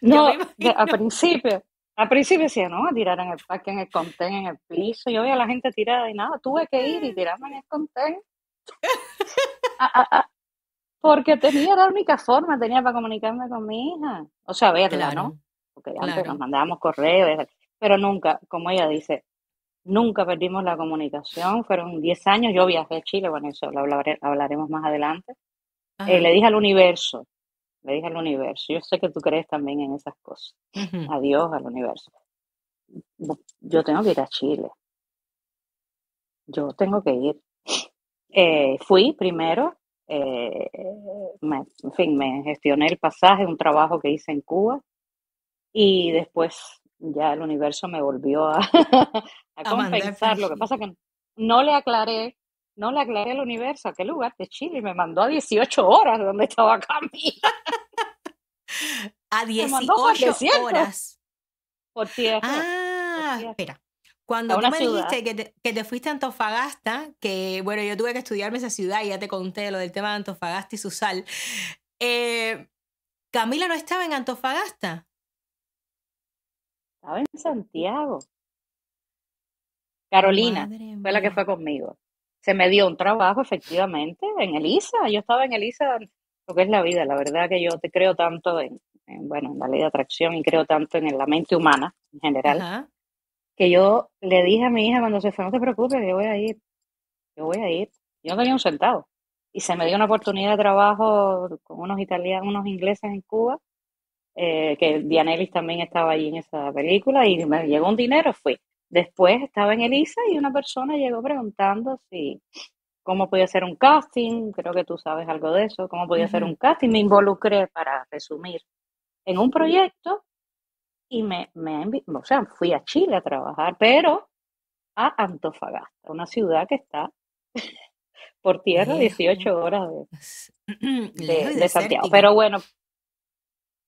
No, de- al principio, Al principio decía, no, a tirar en el parque, en el contén, en el piso. Yo veía a la gente tirada y nada, tuve que ir y (laughs) tirarme en el contén. Porque tenía la única forma, tenía para comunicarme con mi hija. O sea, verla, ¿no? Porque antes nos mandábamos correos, pero nunca, como ella dice, nunca perdimos la comunicación. Fueron 10 años, yo viajé a Chile, bueno, eso lo hablaremos más adelante. Eh, le dije al universo, le dije al universo, yo sé que tú crees también en esas cosas. Adiós al universo. Yo tengo que ir a Chile. Yo tengo que ir. Eh, fui primero, eh, en fin, me gestioné el pasaje, un trabajo que hice en Cuba, y después ya el universo me volvió a, (laughs) a compensar. Lo que pasa que no le aclaré no le aclaré al universo a qué lugar de Chile y me mandó a 18 horas de donde estaba Camila. a 18 (laughs) horas. Por tierra. Ah, espera. Cuando tú me dijiste que te, que te, fuiste a Antofagasta, que bueno, yo tuve que estudiarme esa ciudad y ya te conté lo del tema de Antofagasta y su sal. Eh, Camila no estaba en Antofagasta. Estaba en Santiago. Carolina fue la que fue conmigo se me dio un trabajo efectivamente en Elisa. Yo estaba en Elisa, lo que es la vida. La verdad que yo te creo tanto en, bueno, en la ley de atracción y creo tanto en la mente humana en general, que yo le dije a mi hija cuando se fue, no te preocupes, yo voy a ir, yo voy a ir. Yo no tenía un centavo. Y se me dio una oportunidad de trabajo con unos italianos, unos ingleses en Cuba, eh, que Dianelis también estaba allí en esa película, y me llegó un dinero, fui. Después estaba en Elisa y una persona llegó preguntando si cómo podía hacer un casting, creo que tú sabes algo de eso, cómo podía hacer un casting. Me involucré, para resumir, en un proyecto y me, me o sea, fui a Chile a trabajar, pero a Antofagasta, una ciudad que está (laughs) por tierra 18 horas de, (clears throat) de Santiago. Pero bueno,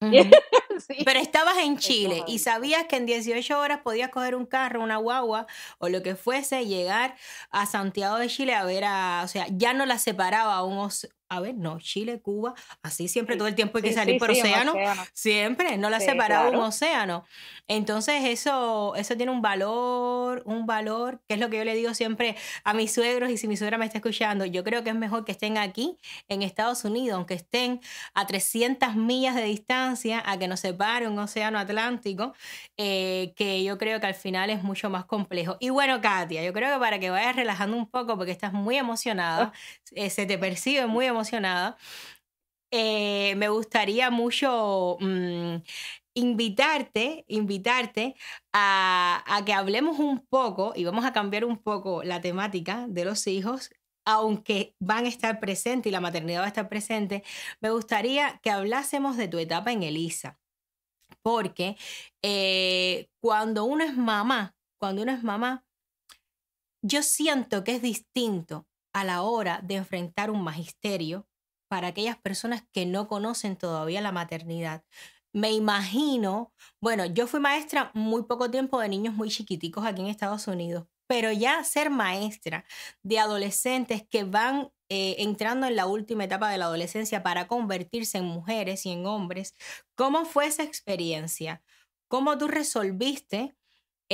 (laughs) Pero estabas en Chile y sabías que en 18 horas podías coger un carro, una guagua o lo que fuese, llegar a Santiago de Chile a ver a, o sea, ya no la separaba un, a ver, no, Chile, Cuba, así siempre todo el tiempo hay que salir por océano, siempre, no la separaba un océano. Entonces eso, eso tiene un valor, un valor, que es lo que yo le digo siempre a mis suegros y si mi suegra me está escuchando, yo creo que es mejor que estén aquí en Estados Unidos, aunque estén a 300 millas de distancia, a que nos separe un océano Atlántico, eh, que yo creo que al final es mucho más complejo. Y bueno, Katia, yo creo que para que vayas relajando un poco, porque estás muy emocionada, ah. eh, se te percibe muy emocionada, emocionada. Eh, me gustaría mucho mm, invitarte, invitarte a, que hablemos un poco y vamos a cambiar un poco la temática de los hijos. Aunque van a estar presentes y la maternidad va a estar presente, me gustaría que hablásemos de tu etapa en Elisa. Porque eh, cuando uno es mamá, cuando uno es mamá, yo siento que es distinto a la hora de enfrentar un magisterio para aquellas personas que no conocen todavía la maternidad. Me imagino, bueno, yo fui maestra muy poco tiempo de niños muy chiquiticos aquí en Estados Unidos, pero ya ser maestra de adolescentes que van eh, entrando en la última etapa de la adolescencia para convertirse en mujeres y en hombres, ¿cómo fue esa experiencia? ¿Cómo tú resolviste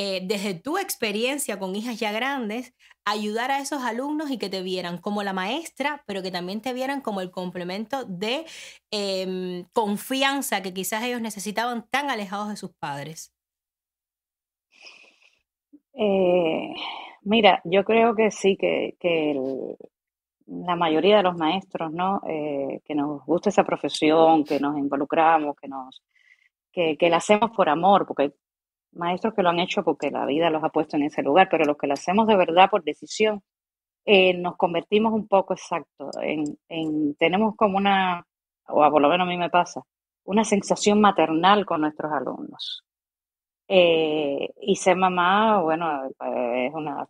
eh, desde tu experiencia con hijas ya grandes, ayudar a esos alumnos y que te vieran como la maestra, pero que también te vieran como el complemento de em, confianza que quizás ellos necesitaban tan alejados de sus padres? Eh, mira, yo creo que sí, que, la mayoría de los maestros, ¿no? Eh, que nos gusta esa profesión, que nos involucramos, que nos que, que la hacemos por amor, porque maestros que lo han hecho porque la vida los ha puesto en ese lugar, pero los que lo hacemos de verdad por decisión, eh, nos convertimos un poco exacto en, tenemos como una, o por lo menos a mí me pasa, una sensación maternal con nuestros alumnos. Eh, y ser mamá, bueno, es una,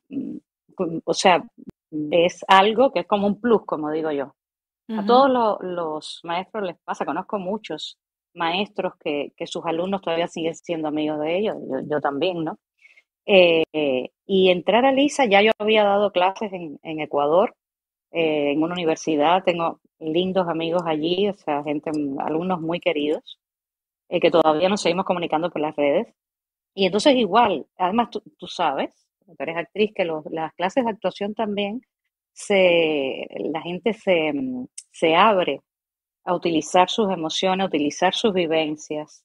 o sea, es algo que es como un plus, como digo yo. A todos los maestros les pasa, conozco muchos maestros que, sus alumnos todavía siguen siendo amigos de ellos, yo, también, ¿no? Eh, y entrar a LISA, ya yo había dado clases en, Ecuador, eh, en una universidad, tengo lindos amigos allí, o sea, gente, alumnos muy queridos, eh, que todavía nos seguimos comunicando por las redes. Y entonces igual, además tú, tú sabes, tú eres actriz, que las clases de actuación también, se, la gente se, se abre a utilizar sus emociones, a utilizar sus vivencias.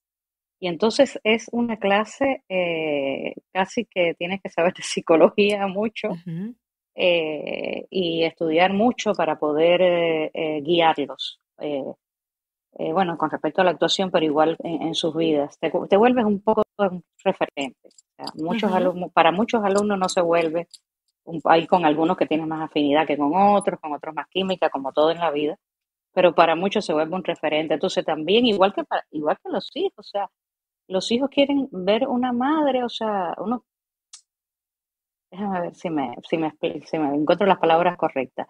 Y entonces es una clase eh, casi que tienes que saber de psicología mucho eh, y estudiar mucho para poder eh, guiarlos. bueno, con respecto a la actuación, pero igual en, en sus vidas. Te, te vuelves un poco un referente. O sea, muchos alumnos, para muchos alumnos no se vuelve, un, hay con algunos que tienen más afinidad que con otros, con otros más química, como todo en la vida, pero para muchos se vuelve un referente. Entonces también, igual que, para, igual que los hijos, o sea, los hijos quieren ver una madre, o sea, uno, déjame ver si me, si me, si me encuentro las palabras correctas.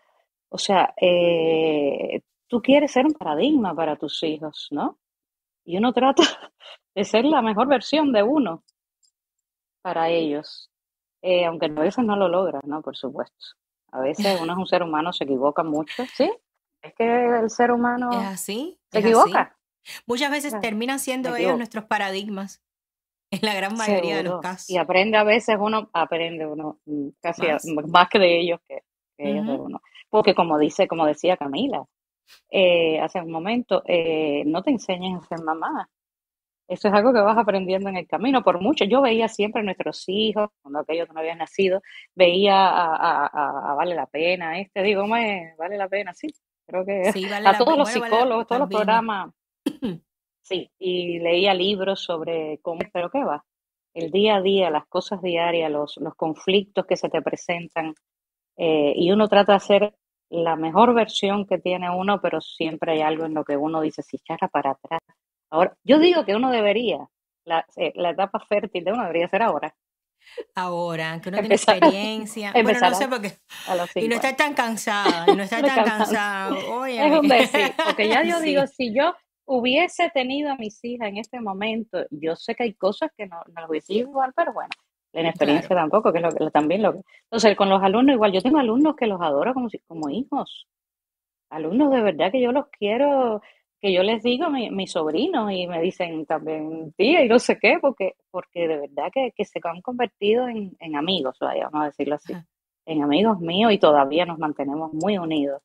O sea, eh, tú quieres ser un paradigma para tus hijos, ¿no? Y uno trata (laughs) de ser la mejor versión de uno para ellos, Eh, aunque a veces no lo logra, ¿no? Por supuesto. A veces uno es un ser humano, se equivoca mucho, ¿sí? Es que el ser humano Es así, se es así. equivoca. Muchas veces terminan siendo ellos nuestros paradigmas, en la gran mayoría de los casos. Y aprende a veces uno, aprende uno mm, casi a- Más. que de ellos que, que ellos de uno. Porque como dice, como decía Camila eh, hace un momento, eh, no te enseñen a ser mamá. Eso es algo que vas aprendiendo en el camino. Por mucho, yo veía siempre a nuestros hijos, cuando aquellos que no habían nacido, veía a, a- Vale la Pena, este, digo, vale la pena, sí. Creo que Sí, vale a todos los Bueno, vale psicólogos, todos los programas, sí, y leía libros sobre cómo, pero qué va, el día a día, las cosas diarias, los, los conflictos que se te presentan, eh, y uno trata de hacer la mejor versión que tiene uno, pero siempre hay algo en lo que uno dice, si echara para atrás. Ahora, yo digo que uno debería, la, eh, la etapa fértil de uno debería ser ahora, Ahora, que uno tiene experiencia. (laughs) Bueno, no sé por qué. Y no 50. estar tan cansada, y no (laughs) Me tan cansada. Es Óyeme. un decir, porque ya yo (laughs) digo, si yo hubiese tenido a mis hijas en este momento, yo sé que hay cosas que no, no las hubiese igual, pero bueno, la inexperiencia claro. tampoco, que es lo que también lo que. Entonces, con los alumnos igual, yo tengo alumnos que los adoro como si, como hijos, alumnos de verdad que yo los quiero, que yo les digo mi, mis sobrinos y me dicen también tía y no sé qué, porque, porque de verdad que, que se han convertido en, en amigos, vaya, vamos a decirlo así, Ajá. en amigos míos y todavía nos mantenemos muy unidos,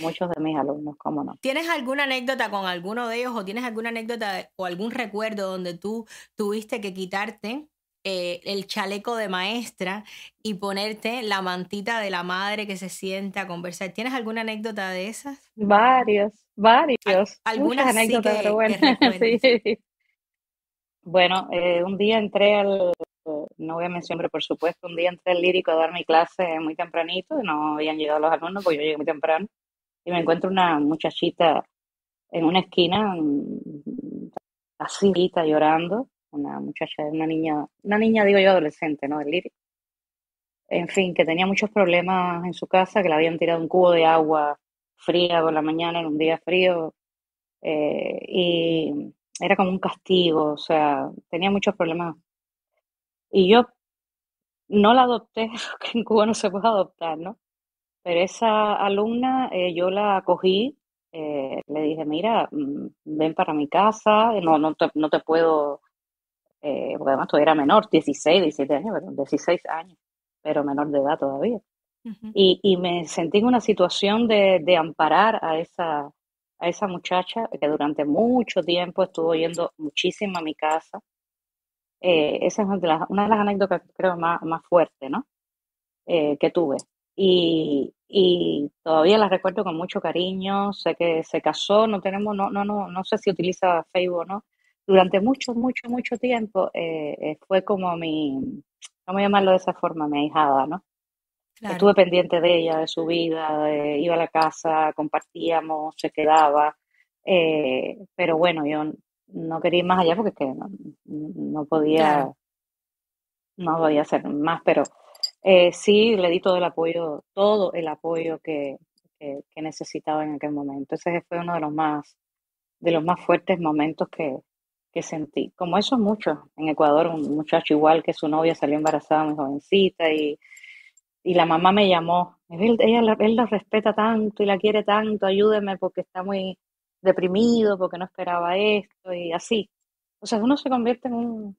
muchos de mis alumnos, cómo no. ¿Tienes alguna anécdota con alguno de ellos o tienes alguna anécdota o algún recuerdo donde tú tuviste que quitarte eh, el chaleco de maestra y ponerte la mantita de la madre que se sienta a conversar? ¿Tienes alguna anécdota de esas? Varios, Al- varios, algunas muchas sí anécdotas, pero que, bueno, que (laughs) sí. Bueno, eh, un día entré al, no voy a mencionar, pero por supuesto, un día entré al lírico a dar mi clase muy tempranito y no habían llegado los alumnos porque yo llegué muy temprano y me encuentro una muchachita en una esquina, mm, así llorando, una muchacha, una niña, una niña digo yo adolescente, ¿no? Del. En fin, que tenía muchos problemas en su casa, que le habían tirado un cubo de agua fría por la mañana en un día frío eh, y era como un castigo, o sea, tenía muchos problemas. Y yo no la adopté, (laughs) porque en Cuba no se puede adoptar, ¿no? Pero esa alumna eh, yo la acogí, eh, le dije, mira, mm, ven para mi casa, no, no te, no te puedo, eh, porque además tú era menor, 16, 17 años, pero 16 años, pero menor de edad todavía. Ujú. Y, y me sentí en una situación de, de amparar a esa, a esa muchacha que durante mucho tiempo estuvo yendo muchísimo a mi casa. Eh, esa es una de las, una de las anécdotas creo más, más fuertes, ¿no? Eh, que tuve. Y, y todavía la recuerdo con mucho cariño. Sé que se casó, no tenemos, no, no, no, no sé si utiliza Facebook o no. Durante mucho, mucho, mucho tiempo eh, eh, fue como mi, vamos a llamarlo de esa forma, mi ahijada, ¿no? Claro. Estuve pendiente de ella, de su vida, de- iba a la casa, compartíamos, se quedaba, eh, pero bueno, yo no quería ir más allá porque es que no, no podía, Claro. no podía hacer más, pero eh, sí le di todo el apoyo, todo el apoyo que, que, que necesitaba en aquel momento. Ese fue uno de los más, de los más fuertes momentos que, que sentí. Como esos muchos, en Ecuador, un muchacho igual que su novia salió embarazada muy jovencita y y la mamá me llamó. Él, ella, la- él la respeta tanto y la quiere tanto, ayúdeme porque está muy deprimido, porque no esperaba esto y así. O sea, uno se convierte en un,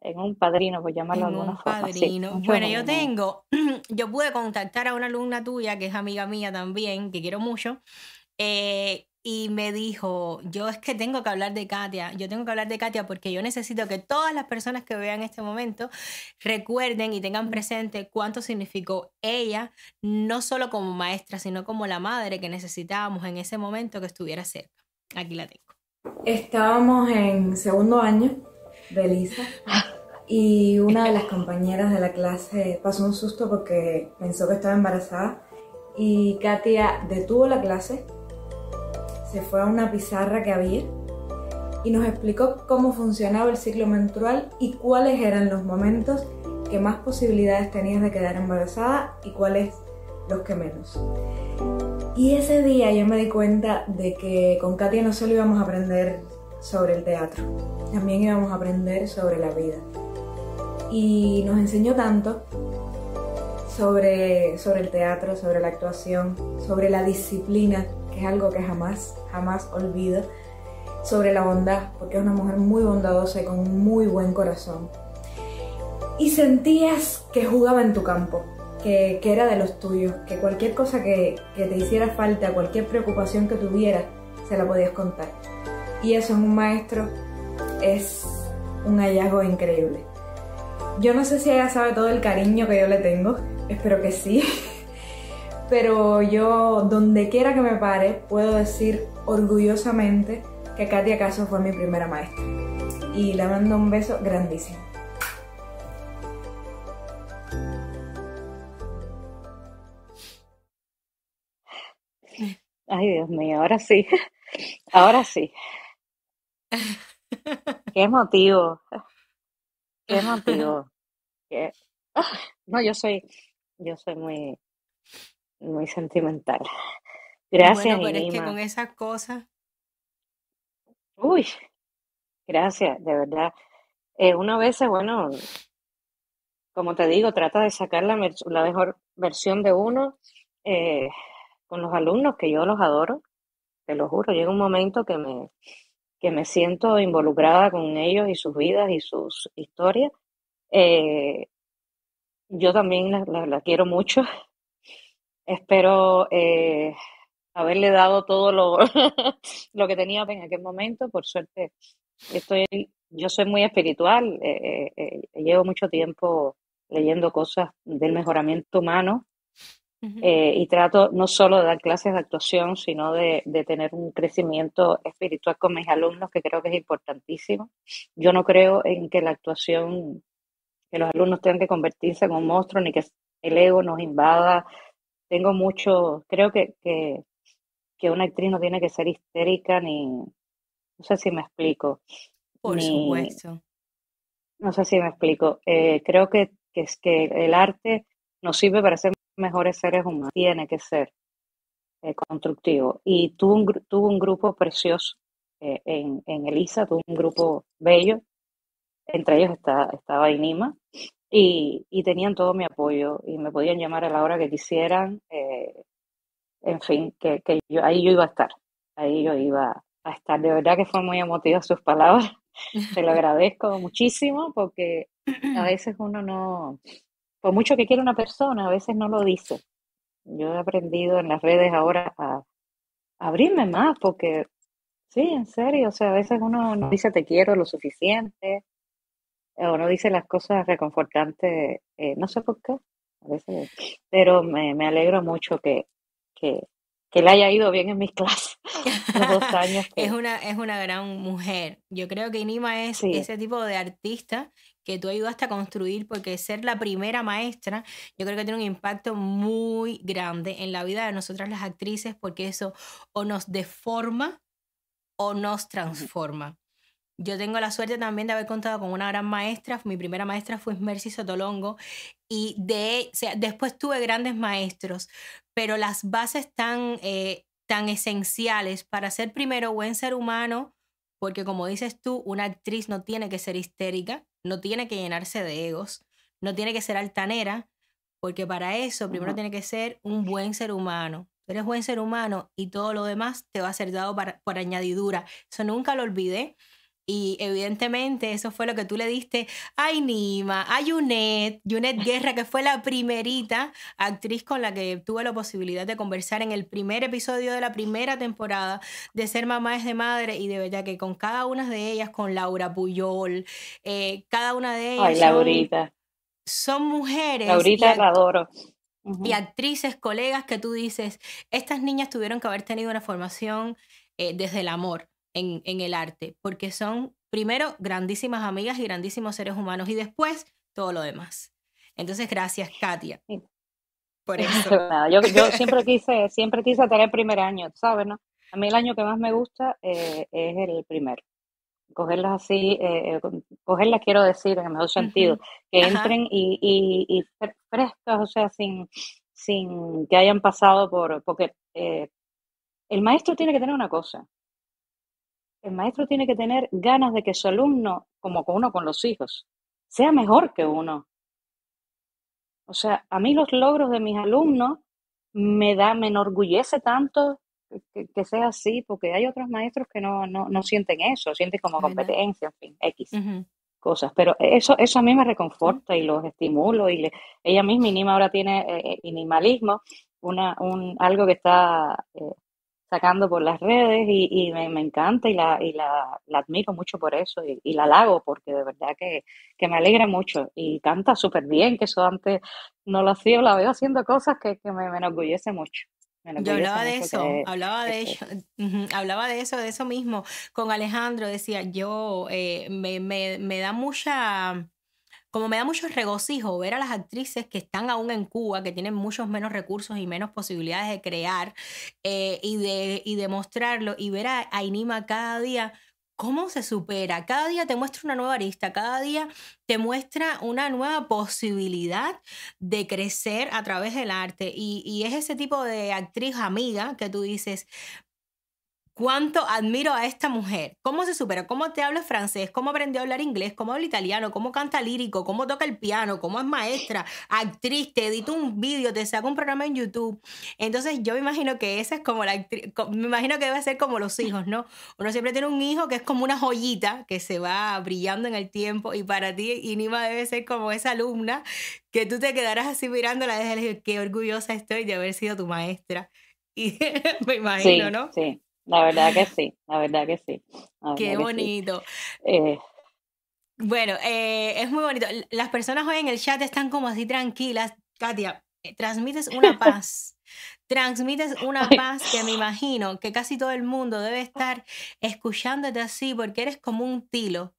en un padrino, por llamarlo de alguna un forma. padrino. bueno, yo tengo, (clears throat) yo pude contactar a una alumna tuya que es amiga mía también, que quiero mucho, eh, y me dijo, yo es que tengo que hablar de Katia, yo tengo que hablar de Katia porque yo necesito que todas las personas que vean este momento recuerden y tengan presente cuánto significó ella, no solo como maestra, sino como la madre que necesitábamos en ese momento que estuviera cerca. Aquí la tengo. Estábamos en segundo año de Lisa y una de las compañeras de la clase pasó un susto porque pensó que estaba embarazada y Katia detuvo la clase se fue a una pizarra que había y nos explicó cómo funcionaba el ciclo menstrual y cuáles eran los momentos que más posibilidades tenías de quedar embarazada y cuáles los que menos. Y ese día yo me di cuenta de que con Katia no solo íbamos a aprender sobre el teatro, también íbamos a aprender sobre la vida. Y nos enseñó tanto sobre, sobre el teatro, sobre la actuación, sobre la disciplina es algo que jamás, jamás olvido, sobre la bondad, porque es una mujer muy bondadosa y con muy buen corazón. Y sentías que jugaba en tu campo, que, era de los tuyos, que cualquier cosa que, que te hiciera falta, cualquier preocupación que tuviera, se la podías contar. Y eso en un maestro es un hallazgo increíble. Yo no sé si ella sabe todo el cariño que yo le tengo, espero que sí. (laughs) pero yo donde quiera que me pare puedo decir orgullosamente que Katia Caso fue mi primera maestra. Y le mando un beso grandísimo. Ay, Dios mío, ahora sí. Ahora sí. Qué motivo. Qué motivo. No, yo soy, yo soy muy, muy sentimental. (laughs) Gracias, bueno, pero es que con esas cosas. Uy, gracias, de verdad. Eh, una vez, bueno, como te digo, trata de sacar la, la mejor versión de uno eh, con los alumnos, que yo los adoro, te lo juro. Llega un momento que me, que me siento involucrada con ellos y sus vidas y sus historias. Eh, yo también la, la quiero mucho Espero eh, haberle dado todo lo, (laughs) lo que tenía en aquel momento. Por suerte, estoy, yo soy muy espiritual. Eh, eh, llevo mucho tiempo leyendo cosas del mejoramiento humano y trato no solo de dar clases de actuación, sino de, de, tener un crecimiento espiritual con mis alumnos, que creo que es importantísimo. Yo no creo en que la actuación, que los alumnos tengan que convertirse en un monstruo, ni que el ego nos invada tengo mucho, creo que, que, que, una actriz no tiene que ser histérica ni, no sé si me explico. Por supuesto. No sé si me explico. Eh, creo que, que, es que el arte nos sirve para ser mejores seres humanos, tiene que ser eh, constructivo. Y tuvo un, tuvo un grupo precioso eh, en, en Elisa, tuvo un grupo bello, entre ellos está, estaba Inima, y, y, tenían todo mi apoyo y me podían llamar a la hora que quisieran. Eh, en fin, que, que, yo, ahí yo iba a estar, ahí yo iba a estar. De verdad que fue muy emotiva sus palabras. (laughs) Te lo (laughs) agradezco muchísimo porque a (clears throat) veces uno no, por mucho que quiera una persona, a veces no lo dice. Yo he aprendido en las redes ahora a, abrirme más porque, sí, en serio, o sea, a veces uno no dice te quiero lo suficiente o no dice las cosas reconfortantes, eh, no sé por qué, a veces, pero me, me alegro mucho que, que, que, le haya ido bien en mis (laughs) clases. los dos (laughs) años es, una, es una gran mujer. Yo creo que Inima es ese tipo de artista que tú ayudaste a construir, porque ser la primera maestra, yo creo que tiene un impacto muy grande en la vida de nosotras las actrices, porque eso o nos deforma o nos transforma. Yo tengo la suerte también de haber contado con una gran maestra. Mi primera maestra fue Mercy Sotolongo y de, o sea, después tuve grandes maestros, pero las bases tan, eh, tan esenciales para ser primero buen ser humano, porque como dices tú, una actriz no tiene que ser histérica, no tiene que llenarse de egos, no tiene que ser altanera, porque para eso primero tiene que ser un buen ser humano. Eres buen ser humano y todo lo demás te va a ser dado por añadidura. Eso nunca lo olvidé Y evidentemente eso fue lo que tú le diste a Inima, a Yunet, Yunet Guerra, que fue la primerita actriz con la que tuve la posibilidad de conversar en el primer episodio de la primera temporada de Ser Mamá es de Madre. Y de verdad que con cada una de ellas, con Laura Puyol, eh, cada una de ellas... Ay, Laurita. Son, mujeres. Laurita la adoro. Y actrices, colegas que tú dices, estas niñas tuvieron que haber tenido una formación eh, desde el amor en, en el arte, porque son primero grandísimas amigas y grandísimos seres humanos y después todo lo demás. Entonces, gracias, Katia. Por (laughs) eso. yo, yo (laughs) siempre quise, siempre quise tener primer año, ¿sabes? No? A mí el año que más me gusta eh, es el primero. Cogerlas así, eh, cogerlas quiero decir en el mejor sentido, que entren y, y, y, frescas, o sea, sin, sin que hayan pasado por, porque eh, el maestro tiene que tener una cosa, el maestro tiene que tener ganas de que su alumno, como con uno con los hijos, sea mejor que uno. O sea, a mí los logros de mis alumnos me da, me enorgullece tanto que, sea así, porque hay otros maestros que no, no, no sienten eso, sienten como competencia, en fin, X cosas. Pero eso, eso a mí me reconforta y los estimulo. Y ella misma, Inima, ahora tiene eh, inimalismo, una, un, algo que está eh, sacando por las redes y, me, encanta y, la, y la, admiro mucho por eso y, la halago porque de verdad que, me alegra mucho y canta súper bien, que eso antes no lo hacía, la veo haciendo cosas que, me, me enorgullece mucho. Yo hablaba de eso, hablaba de eso, (laughs) hablaba de eso, de eso mismo. Con Alejandro decía, yo eh, me, me, me da mucha como me da mucho regocijo ver a las actrices que están aún en Cuba, que tienen muchos menos recursos y menos posibilidades de crear eh, y, de, y demostrarlo, y ver a, a Inima cada día cómo se supera. Cada día te muestra una nueva arista, cada día te muestra una nueva posibilidad de crecer a través del arte. Y, y, es ese tipo de actriz amiga que tú dices, cuánto admiro a esta mujer. ¿Cómo se supera? ¿Cómo te habla francés? ¿Cómo aprendió a hablar inglés? ¿Cómo habla italiano? ¿Cómo canta lírico? ¿Cómo toca el piano? ¿Cómo es maestra? Actriz, te edito un vídeo, te saco un programa en YouTube. Entonces yo me imagino que esa es como la actriz, me imagino que debe ser como los hijos, ¿no? Uno siempre tiene un hijo que es como una joyita que se va brillando en el tiempo y para ti Inima debe ser como esa alumna que tú te quedarás así mirándola desde el qué orgullosa estoy de haber sido tu maestra. (laughs) Y me imagino, ¿no? Sí. La verdad que sí, la verdad que sí. Qué bonito. Eh, bueno, eh, es muy bonito. Las personas hoy en el chat están como así tranquilas. Katia, eh, transmites una paz. (laughs) transmites una paz que me imagino que casi todo el mundo debe estar escuchándote así porque eres como un tilo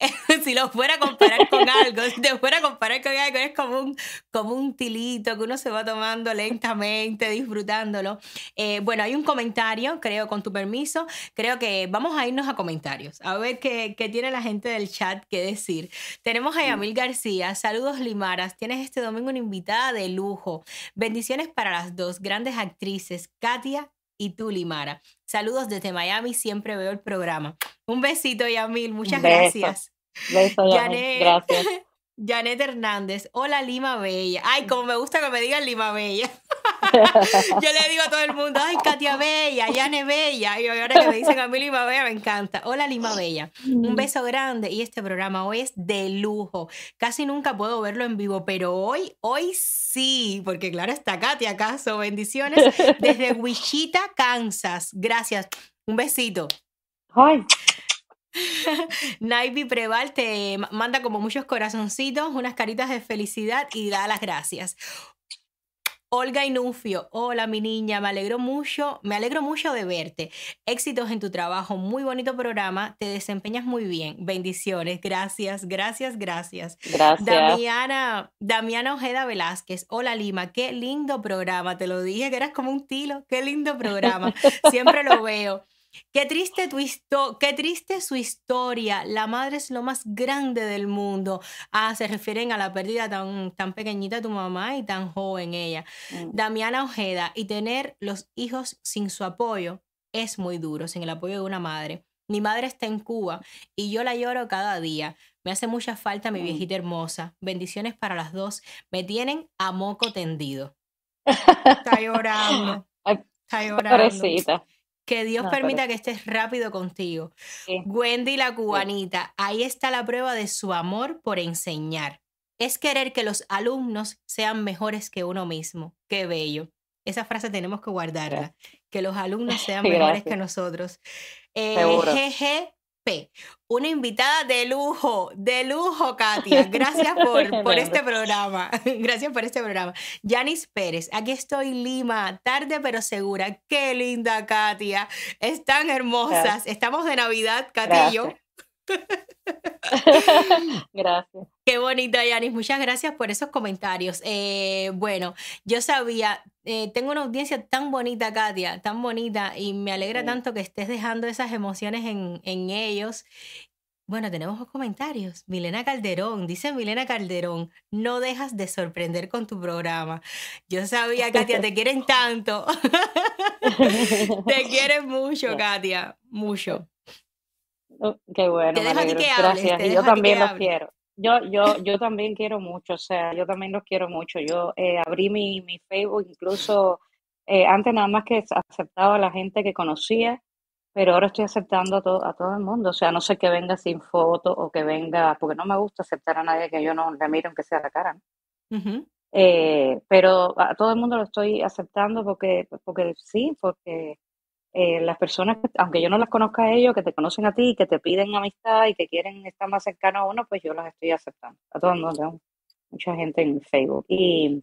(laughs) si lo fuera a comparar con (laughs) algo, si te fuera a comparar con algo, es como un, como un tilito que uno se va tomando lentamente, disfrutándolo. Eh, bueno, hay un comentario, creo, con tu permiso, creo que vamos a irnos a comentarios, a ver qué, qué tiene la gente del chat que decir. Tenemos a Yamil García, saludos Limaras, tienes este domingo una invitada de lujo. Bendiciones para las dos grandes actrices, Katia y tú, Limara. Saludos desde Miami, siempre veo el programa. Un besito, Yamil, muchas gracias. Beso, Yamil. Gracias. (laughs) Janet Hernández, hola Lima Bella. Ay, como me gusta que me digan Lima Bella. (laughs) (laughs) Yo le digo a todo el mundo, ay, Katia Bella, Yane Bella. Y ahora que me dicen a mí Lima Bella, me encanta. Hola Lima Bella. Un beso grande. Y este programa hoy es de lujo. Casi nunca puedo verlo en vivo, pero hoy, hoy sí, porque claro está Katia acaso. Bendiciones desde (laughs) Wichita, Kansas. Gracias. Un besito. Ay. (laughs) Naivi Preval te manda como muchos corazoncitos, unas caritas de felicidad y da las gracias. Olga Inufio, hola mi niña, me alegro mucho, me alegro mucho de verte. Éxitos en tu trabajo, muy bonito programa, te desempeñas muy bien. Bendiciones, gracias, gracias, gracias. Gracias. Damiana, Damiana Ojeda Velázquez, hola Lima, qué lindo programa, te lo dije que eras como un tilo, qué lindo programa, (laughs) siempre lo veo. Qué triste, tu qué triste su historia. La madre es lo más grande del mundo. Ah, se refieren a la pérdida tan, tan pequeñita de tu mamá y tan joven ella. Mm. Damiana Ojeda, y tener los hijos sin su apoyo es muy duro, sin el apoyo de una madre. Mi madre está en Cuba y yo la lloro cada día. Me hace mucha falta mi mm. viejita hermosa. Bendiciones para las dos. Me tienen a moco tendido. (laughs) Está llorando. Está llorando. Que Dios No, permita pero- que estés rápido contigo. Sí. Wendy la cubanita, ahí está la prueba de su amor por enseñar. Es querer que los alumnos sean mejores que uno mismo. Qué bello. Esa frase tenemos que guardarla. Que los alumnos sean (laughs) mejores que nosotros. Eh. Una invitada de lujo, de lujo, Katia. Gracias por, (laughs) por este programa. (laughs) Gracias por este programa. Yanis Pérez, aquí estoy, Lima, tarde pero segura. Qué linda, Katia. Están hermosas. Gracias. Estamos de Navidad, Katia y yo. Gracias. (laughs) Qué bonita, Yanis. Muchas gracias por esos comentarios. Eh, bueno, yo sabía, eh, tengo una audiencia tan bonita, Katia, tan bonita, y me alegra Sí. tanto que estés dejando esas emociones en, en ellos. Bueno, tenemos comentarios. Milena Calderón, dice Milena Calderón, no dejas de sorprender con tu programa. Yo sabía, Katia, te quieren tanto. (laughs) te quieren mucho, Katia, mucho. Oh, Qué bueno, Te dejo a ti que hables, Gracias. Y yo también los quiero. Yo, yo, yo también quiero mucho, o sea, yo también los quiero mucho. Yo eh, abrí mi, mi Facebook, incluso eh, antes nada más que aceptaba a la gente que conocía, pero ahora estoy aceptando a todo, a todo el mundo. O sea, no sé que venga sin foto o que venga, porque no me gusta aceptar a nadie que yo no le mire aunque sea la cara. ¿no? Eh, pero a todo el mundo lo estoy aceptando porque, porque sí, porque eh, las personas, que- aunque yo no las conozca a ellos, que te conocen a ti, que te piden amistad y que quieren estar más cercanos a uno, pues yo las estoy aceptando. A todo el mundo, mucha gente en Facebook. Y,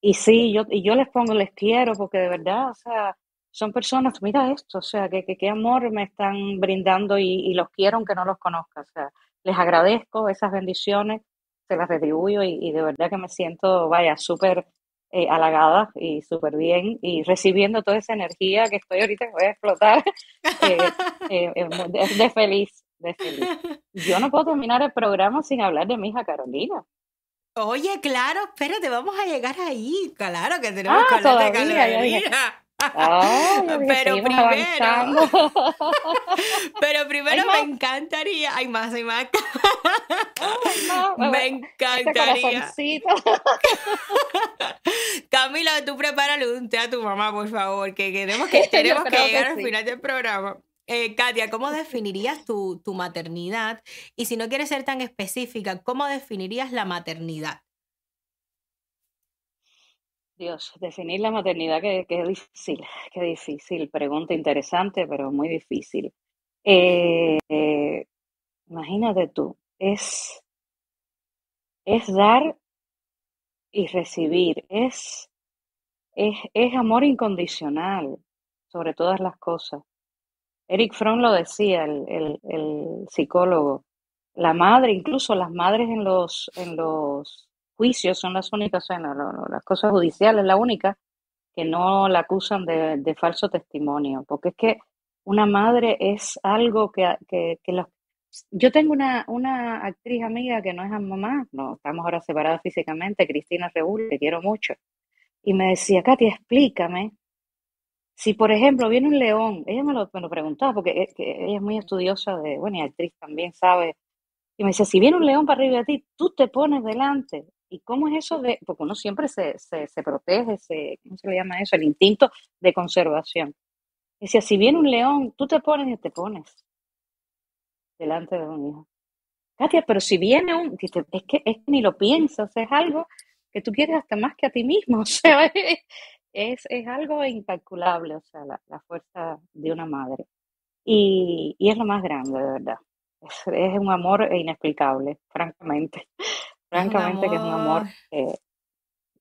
y sí, yo, y yo les pongo, les quiero, porque de verdad, o sea, son personas, mira esto, o sea, que, que, qué amor me están brindando y, y los quiero aunque no los conozca. O sea, les agradezco esas bendiciones, se las retribuyo y, y de verdad que me siento, vaya, súper eh, halagada y súper bien y recibiendo toda esa energía que estoy ahorita, que voy a explotar, (laughs) eh, eh, eh, de, de feliz, de feliz. Yo no puedo terminar el programa sin hablar de mi hija Carolina. Oye, claro, espérate, vamos a llegar ahí. Claro que tenemos Ah, que hablar de. Carolina. (laughs) Dije, pero primero, pero primero ¿Hay me encantaría, hay más, hay más. No, (laughs) Me encantaría. (laughs) Camila, tú prepárale un té a tu mamá, por favor, que que, tenemos que creo que llegar al sí. final del programa. Eh, Katia, ¿cómo definirías tu, tu maternidad? Y si no quieres ser tan específica, ¿cómo definirías la maternidad? Dios, definir la maternidad, que, que difícil, qué difícil. Pregunta interesante, pero muy difícil. Eh, imagínate tú, es, es dar y recibir, es, es, es amor incondicional sobre todas las cosas. Eric Fromm lo decía, el, el, el psicólogo. La madre, incluso las madres en los, en los juicios son las únicas, o no, no, las cosas judiciales, la única que no la acusan de, de falso testimonio, porque es que una madre es algo que, que, los... Yo tengo una, una actriz amiga que no es mamá, no, estamos ahora separadas físicamente, Cristina Reúl, que quiero mucho, y me decía, Katia, explícame si, por ejemplo, viene un león, ella me lo, me lo preguntaba, porque ella es muy estudiosa de, bueno, y actriz también sabe, y me decía, si viene un león para arriba de ti, tú te pones delante. ¿Y cómo es eso de, porque uno siempre se, se, se protege, se, ¿cómo se le llama eso? El instinto de conservación. Decía, si viene un león, tú te pones y te pones delante de un hijo. Katia, pero si viene un, dice, es que, es que ni lo piensas, es algo que tú quieres hasta más que a ti mismo, (laughs) o sea, es, es algo incalculable, o sea, la, la fuerza de una madre. Y, y es lo más grande, de verdad. Es, es un amor inexplicable, francamente. Francamente que es un amor, eh,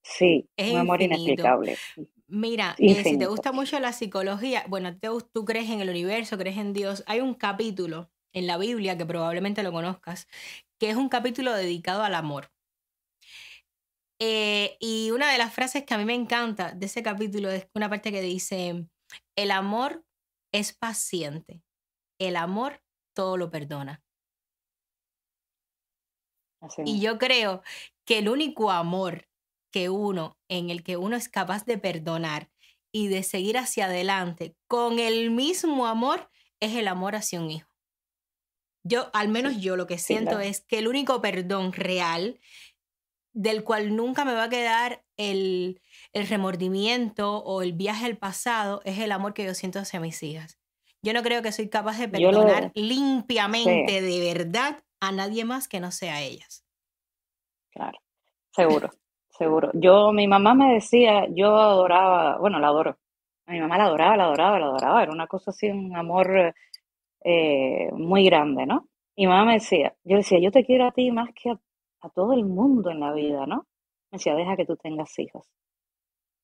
sí, Es un amor infinito. inexplicable. Mira, eh, si te gusta mucho la psicología, bueno, te tú crees en el universo, crees en Dios, hay un capítulo en la Biblia que probablemente lo conozcas, que es un capítulo dedicado al amor. Eh, y una de las frases que a mí me encanta de ese capítulo es una parte que dice, el amor es paciente, el amor todo lo perdona. Así Y yo creo que el único amor que uno, en el que uno es capaz de perdonar y de seguir hacia adelante con el mismo amor, es el amor hacia un hijo. Yo, al menos yo lo que sí, siento claro. es que el único perdón real del cual nunca me va a quedar el, el remordimiento o el viaje al pasado es el amor que yo siento hacia mis hijas. Yo no creo que soy capaz de lo- perdonar limpiamente, de verdad, a nadie más que no sea ellas. Claro, seguro, seguro. Yo, mi mamá me decía, yo adoraba, bueno, la adoro. A mi mamá la adoraba, la adoraba, la adoraba. Era una cosa así, un amor eh, muy grande, ¿no? Y mi mamá me decía, yo decía, yo te quiero a ti más que a, todo el mundo en la vida, ¿no? Me decía, deja que tú tengas hijos.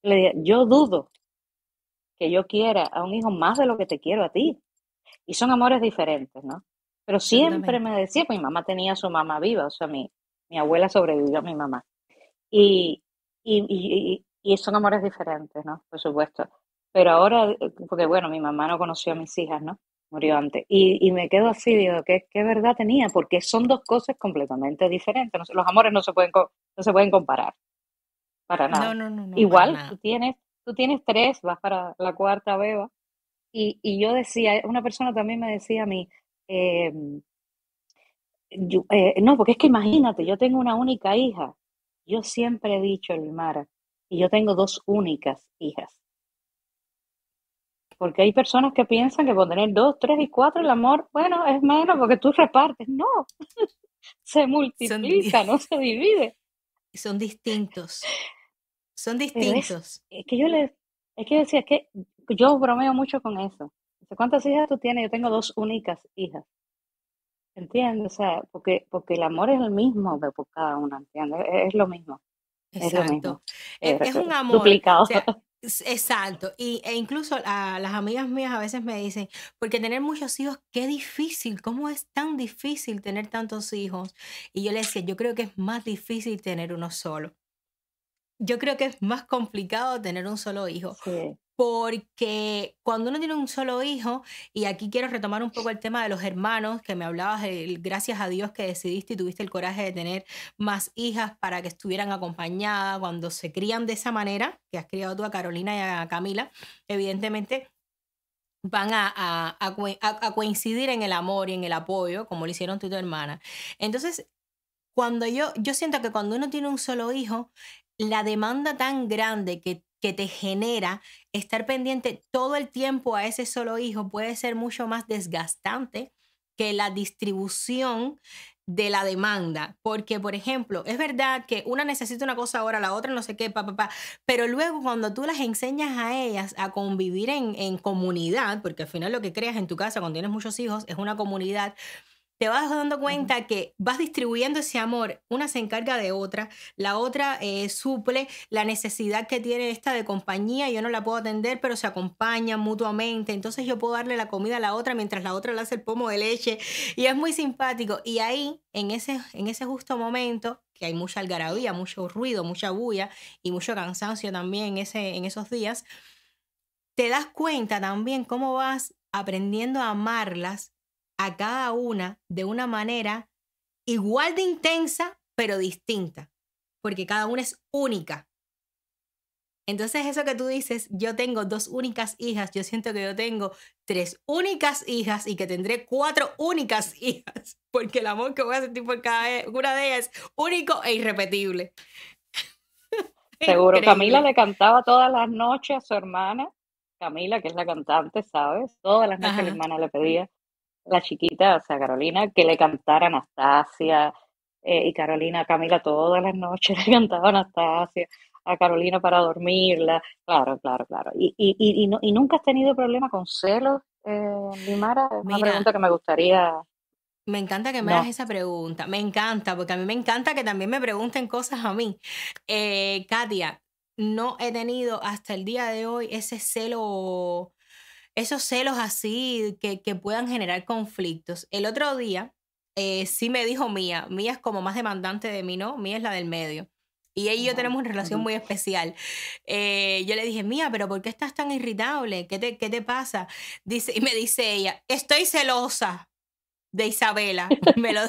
Le decía, yo dudo que yo quiera a un hijo más de lo que te quiero a ti. Y son amores diferentes, ¿no? Pero siempre me decía, pues mi mamá tenía a su mamá viva, o sea, mi, mi abuela sobrevivió a mi mamá. Y, y, y, y, son amores diferentes, ¿no? Por supuesto. Pero ahora, eh, porque bueno, mi mamá no conoció a mis hijas, ¿no? Murió antes. Y, y me quedo así, digo, ¿qué, qué verdad tenía? Porque son dos cosas completamente diferentes. Los amores no se pueden, no se pueden comparar. Para nada. No, no, no, Igual, nada. tú tienes, tú tienes tres, vas para la cuarta beba. Y, y yo decía, una persona también me decía a mí, eh, yo- eh, no, porque es que imagínate, yo tengo una única hija. Yo siempre he dicho, Elmara, y yo tengo dos únicas hijas. Porque hay personas que piensan que por tener dos, tres y cuatro el amor, bueno, es menos porque tú repartes. No, (laughs) se multiplica, no se divide. Son distintos. Son es, distintos. es que yo le, es que yo decía, es que yo bromeo mucho con eso. ¿Cuántas hijas tú tienes? Yo tengo dos únicas hijas. ¿Entiendes? O sea, porque, porque el amor es el mismo de por cada una, ¿entiendes? Es, es lo mismo, es lo mismo. Exacto. Es, Eh, es un amor. duplicado. O sea, es- exacto. Y, e incluso a las amigas mías a veces me dicen, porque tener muchos hijos, qué difícil, ¿cómo es tan difícil tener tantos hijos? Y yo le decía, yo creo que es más difícil tener uno solo. Yo creo que es más complicado tener un solo hijo. Sí. Porque cuando uno tiene un solo hijo, y aquí quiero retomar un poco el tema de los hermanos, que me hablabas, gracias a Dios que decidiste y tuviste el coraje de tener más hijas para que estuvieran acompañadas cuando se crían de esa manera, que has criado tú a Carolina y a Camila, evidentemente van a coincidir en el amor y en el apoyo, como lo hicieron tú y tu hermana. Entonces, cuando yo, yo siento que cuando uno tiene un solo hijo, la demanda tan grande que, que te genera estar pendiente todo el tiempo a ese solo hijo puede ser mucho más desgastante que la distribución de la demanda. Porque, por ejemplo, es verdad que una necesita una cosa ahora, la otra no sé qué, pa, pa, pa, pero luego cuando tú las enseñas a ellas a convivir en, en comunidad, porque al final lo que creas en tu casa cuando tienes muchos hijos es una comunidad, te vas dando cuenta que vas distribuyendo ese amor, una se encarga de otra, la otra eh, suple la necesidad que tiene esta de compañía, yo no la puedo atender, pero se acompañan mutuamente, entonces yo puedo darle la comida a la otra mientras la otra le hace el pomo de leche y es muy simpático. Y ahí, en ese, en ese justo momento, que hay mucha algarabía, mucho ruido, mucha bulla y mucho cansancio también en, ese, en esos días, te das cuenta también cómo vas aprendiendo a amarlas a cada una de una manera igual de intensa, pero distinta, porque cada una es única. Entonces eso que tú dices, yo tengo dos únicas hijas, yo siento que yo tengo tres únicas hijas y que tendré cuatro únicas (laughs) hijas, porque el amor que voy a sentir por cada e- una de ellas es único e irrepetible. (laughs) Seguro, Camila le cantaba todas las noches a su hermana, Camila, que es la cantante, ¿sabes? Todas las noches la Ajá. hermana le pedía, la chiquita, o sea, Carolina, que le cantara Anastasia, eh, y Carolina, a Camila todas las noches (laughs) le cantaba Anastasia, a Carolina para dormirla, claro, claro, claro. Y, y, y, y, no- y nunca has tenido problema con celos, eh, Limara, es una Mira, pregunta que me gustaría, Me encanta que me hagas esa pregunta. Me encanta, porque a mí me encanta que también me pregunten cosas a mí. Eh, Katia, no he tenido hasta el día de hoy ese celo, esos celos así que, que puedan generar conflictos. El otro día eh, sí me dijo Mía, Mía es como más demandante de mí, ¿no? Mía es la del medio. Y ella y yo tenemos una relación muy especial. Eh, yo le dije, Mía, pero ¿por qué estás tan irritable? ¿Qué te, qué te pasa? Dice, y me dice ella, estoy celosa de Isabela. (laughs) Me lo,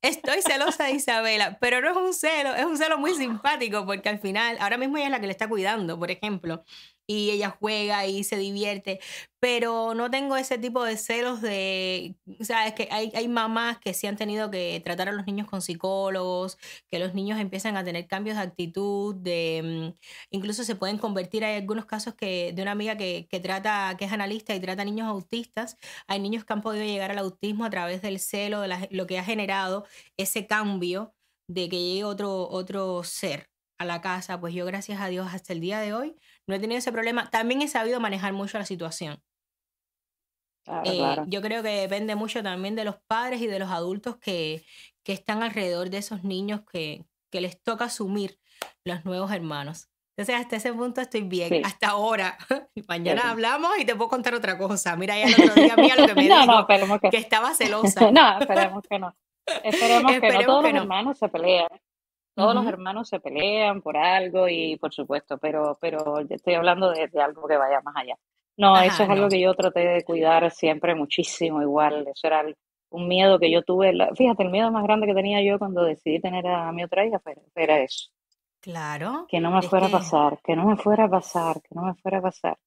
estoy celosa de Isabela, pero no es un celo, es un celo muy simpático porque al final, ahora mismo ella es la que le está cuidando, por ejemplo. Y ella juega y se divierte, pero no tengo ese tipo de celos de, o que hay, hay mamás que sí han tenido que tratar a los niños con psicólogos, que los niños empiezan a tener cambios de actitud, de, mm, incluso se pueden convertir, hay algunos casos que de una amiga que, que trata, que es analista y trata niños autistas, hay niños que han podido llegar al autismo a través del celo, de lo que ha generado ese cambio de que llegue otro, otro ser a la casa, pues yo gracias a Dios hasta el día de hoy no he tenido ese problema. También he sabido manejar mucho la situación. Eh, yo creo que depende mucho también de los padres y de los adultos que, que están alrededor de esos niños que, que, les toca asumir los nuevos hermanos. Entonces, hasta ese punto estoy bien, hasta ahora. (laughs) Mañana hablamos y te puedo contar otra cosa. Mira, ya el otro día mía lo que (laughs) me dijo, que... estaba (laughs) celosa. no, esperemos que no. Esperemos, que no. Todos los hermanos se pelean. Todos los hermanos se pelean por algo y por supuesto, pero, pero estoy hablando de, algo que vaya más allá. No, eso es algo que yo traté de cuidar siempre muchísimo, igual. Eso era un miedo que yo tuve. Fíjate, el miedo más grande que tenía yo cuando decidí tener a mi otra hija era eso. Claro. Que no me fuera a pasar, que no me fuera a pasar, que no me fuera a pasar.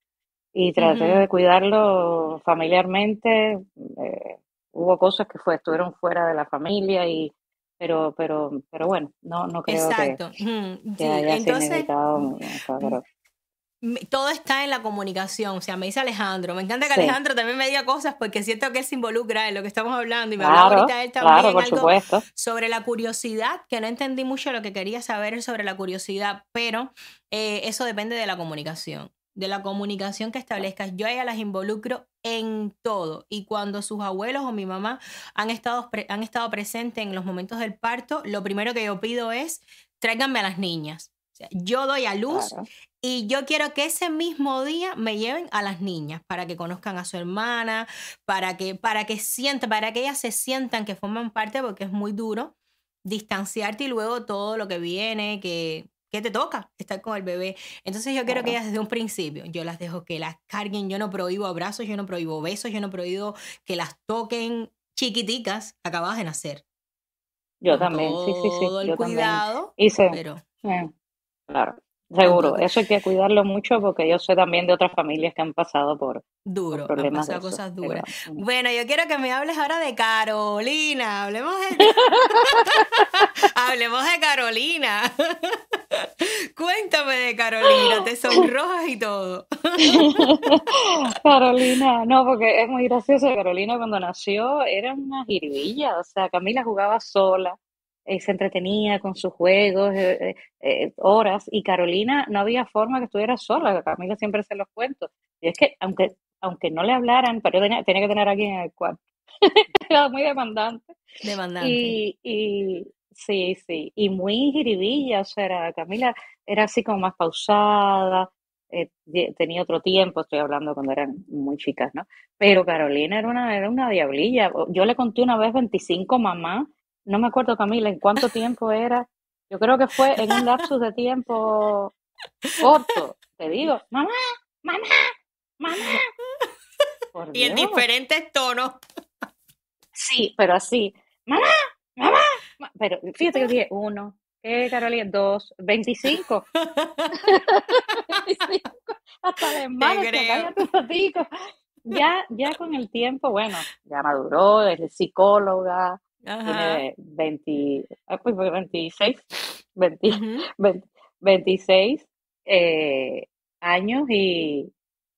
Y traté de cuidarlo familiarmente. Eh, hubo cosas que fue, estuvieron fuera de la familia y pero, pero, pero bueno, no, no creo Exacto. que, haya Entonces, significado. Todo está en la comunicación, o sea, me dice Alejandro, me encanta que Alejandro también me diga cosas porque siento que él se involucra en lo que estamos hablando y me claro, ahorita él también claro, por supuesto. sobre la curiosidad, que no entendí mucho lo que quería saber sobre la curiosidad, pero eh, eso depende de la comunicación de la comunicación que establezcas. Yo a ellas las involucro en todo. Y cuando sus abuelos o mi mamá han estado, han estado presentes en los momentos del parto, lo primero que yo pido es, tráiganme a las niñas. yo doy a luz y yo quiero que ese mismo día me lleven a las niñas para que conozcan a su hermana, para que, para que sientan, para que ellas se sientan que forman parte, porque es muy duro distanciarte y luego todo lo que viene, que ¿Qué te toca? Estar con el bebé. Entonces yo quiero que ellas desde un principio, yo las dejo que las carguen, yo no prohíbo abrazos, yo no prohíbo besos, yo no prohíbo que las toquen chiquiticas acabadas de nacer. Yo también, sí, sí, sí. Todo el cuidado, pero... Eh, claro. Seguro, eso hay que cuidarlo mucho porque yo sé también de otras familias que han pasado por, Duro, problemas. Han cosas duras. Bueno, yo quiero que me hables ahora de Carolina. Hablemos de, (laughs) (laughs) Hablemos de Carolina. (laughs) Cuéntame de Carolina, te sonrojas y todo. Carolina, no, porque es muy gracioso. Carolina cuando nació era una jiribilla, o sea, Camila jugaba sola eh, se entretenía con sus juegos, eh, eh, horas, y Carolina no había forma que estuviera sola, Camila siempre se los cuento. Y es que aunque, aunque no le hablaran, pero tenía, tenía que tener a alguien en el cuarto. (laughs) Era muy demandante. Demandante. Y, y sí, sí, y muy jiribilla, o sea, era, Camila era así como más pausada, tenía otro tiempo, estoy hablando cuando eran muy chicas, ¿no? Pero Carolina era una, era una diablilla. Yo le conté una vez 25 mamás no me acuerdo Camila en cuánto tiempo era, yo creo que fue en un lapsus de tiempo corto, te digo, mamá, mamá, mamá. y en diferentes tonos. Sí, pero así, mamá, mamá, pero fíjate que dije uno, ¿qué Carolina? Dos, veinticinco. (laughs) hasta de más, ya, ya con el tiempo, bueno, ya maduró, es psicóloga, tiene 20, 26, 26 eh, años y,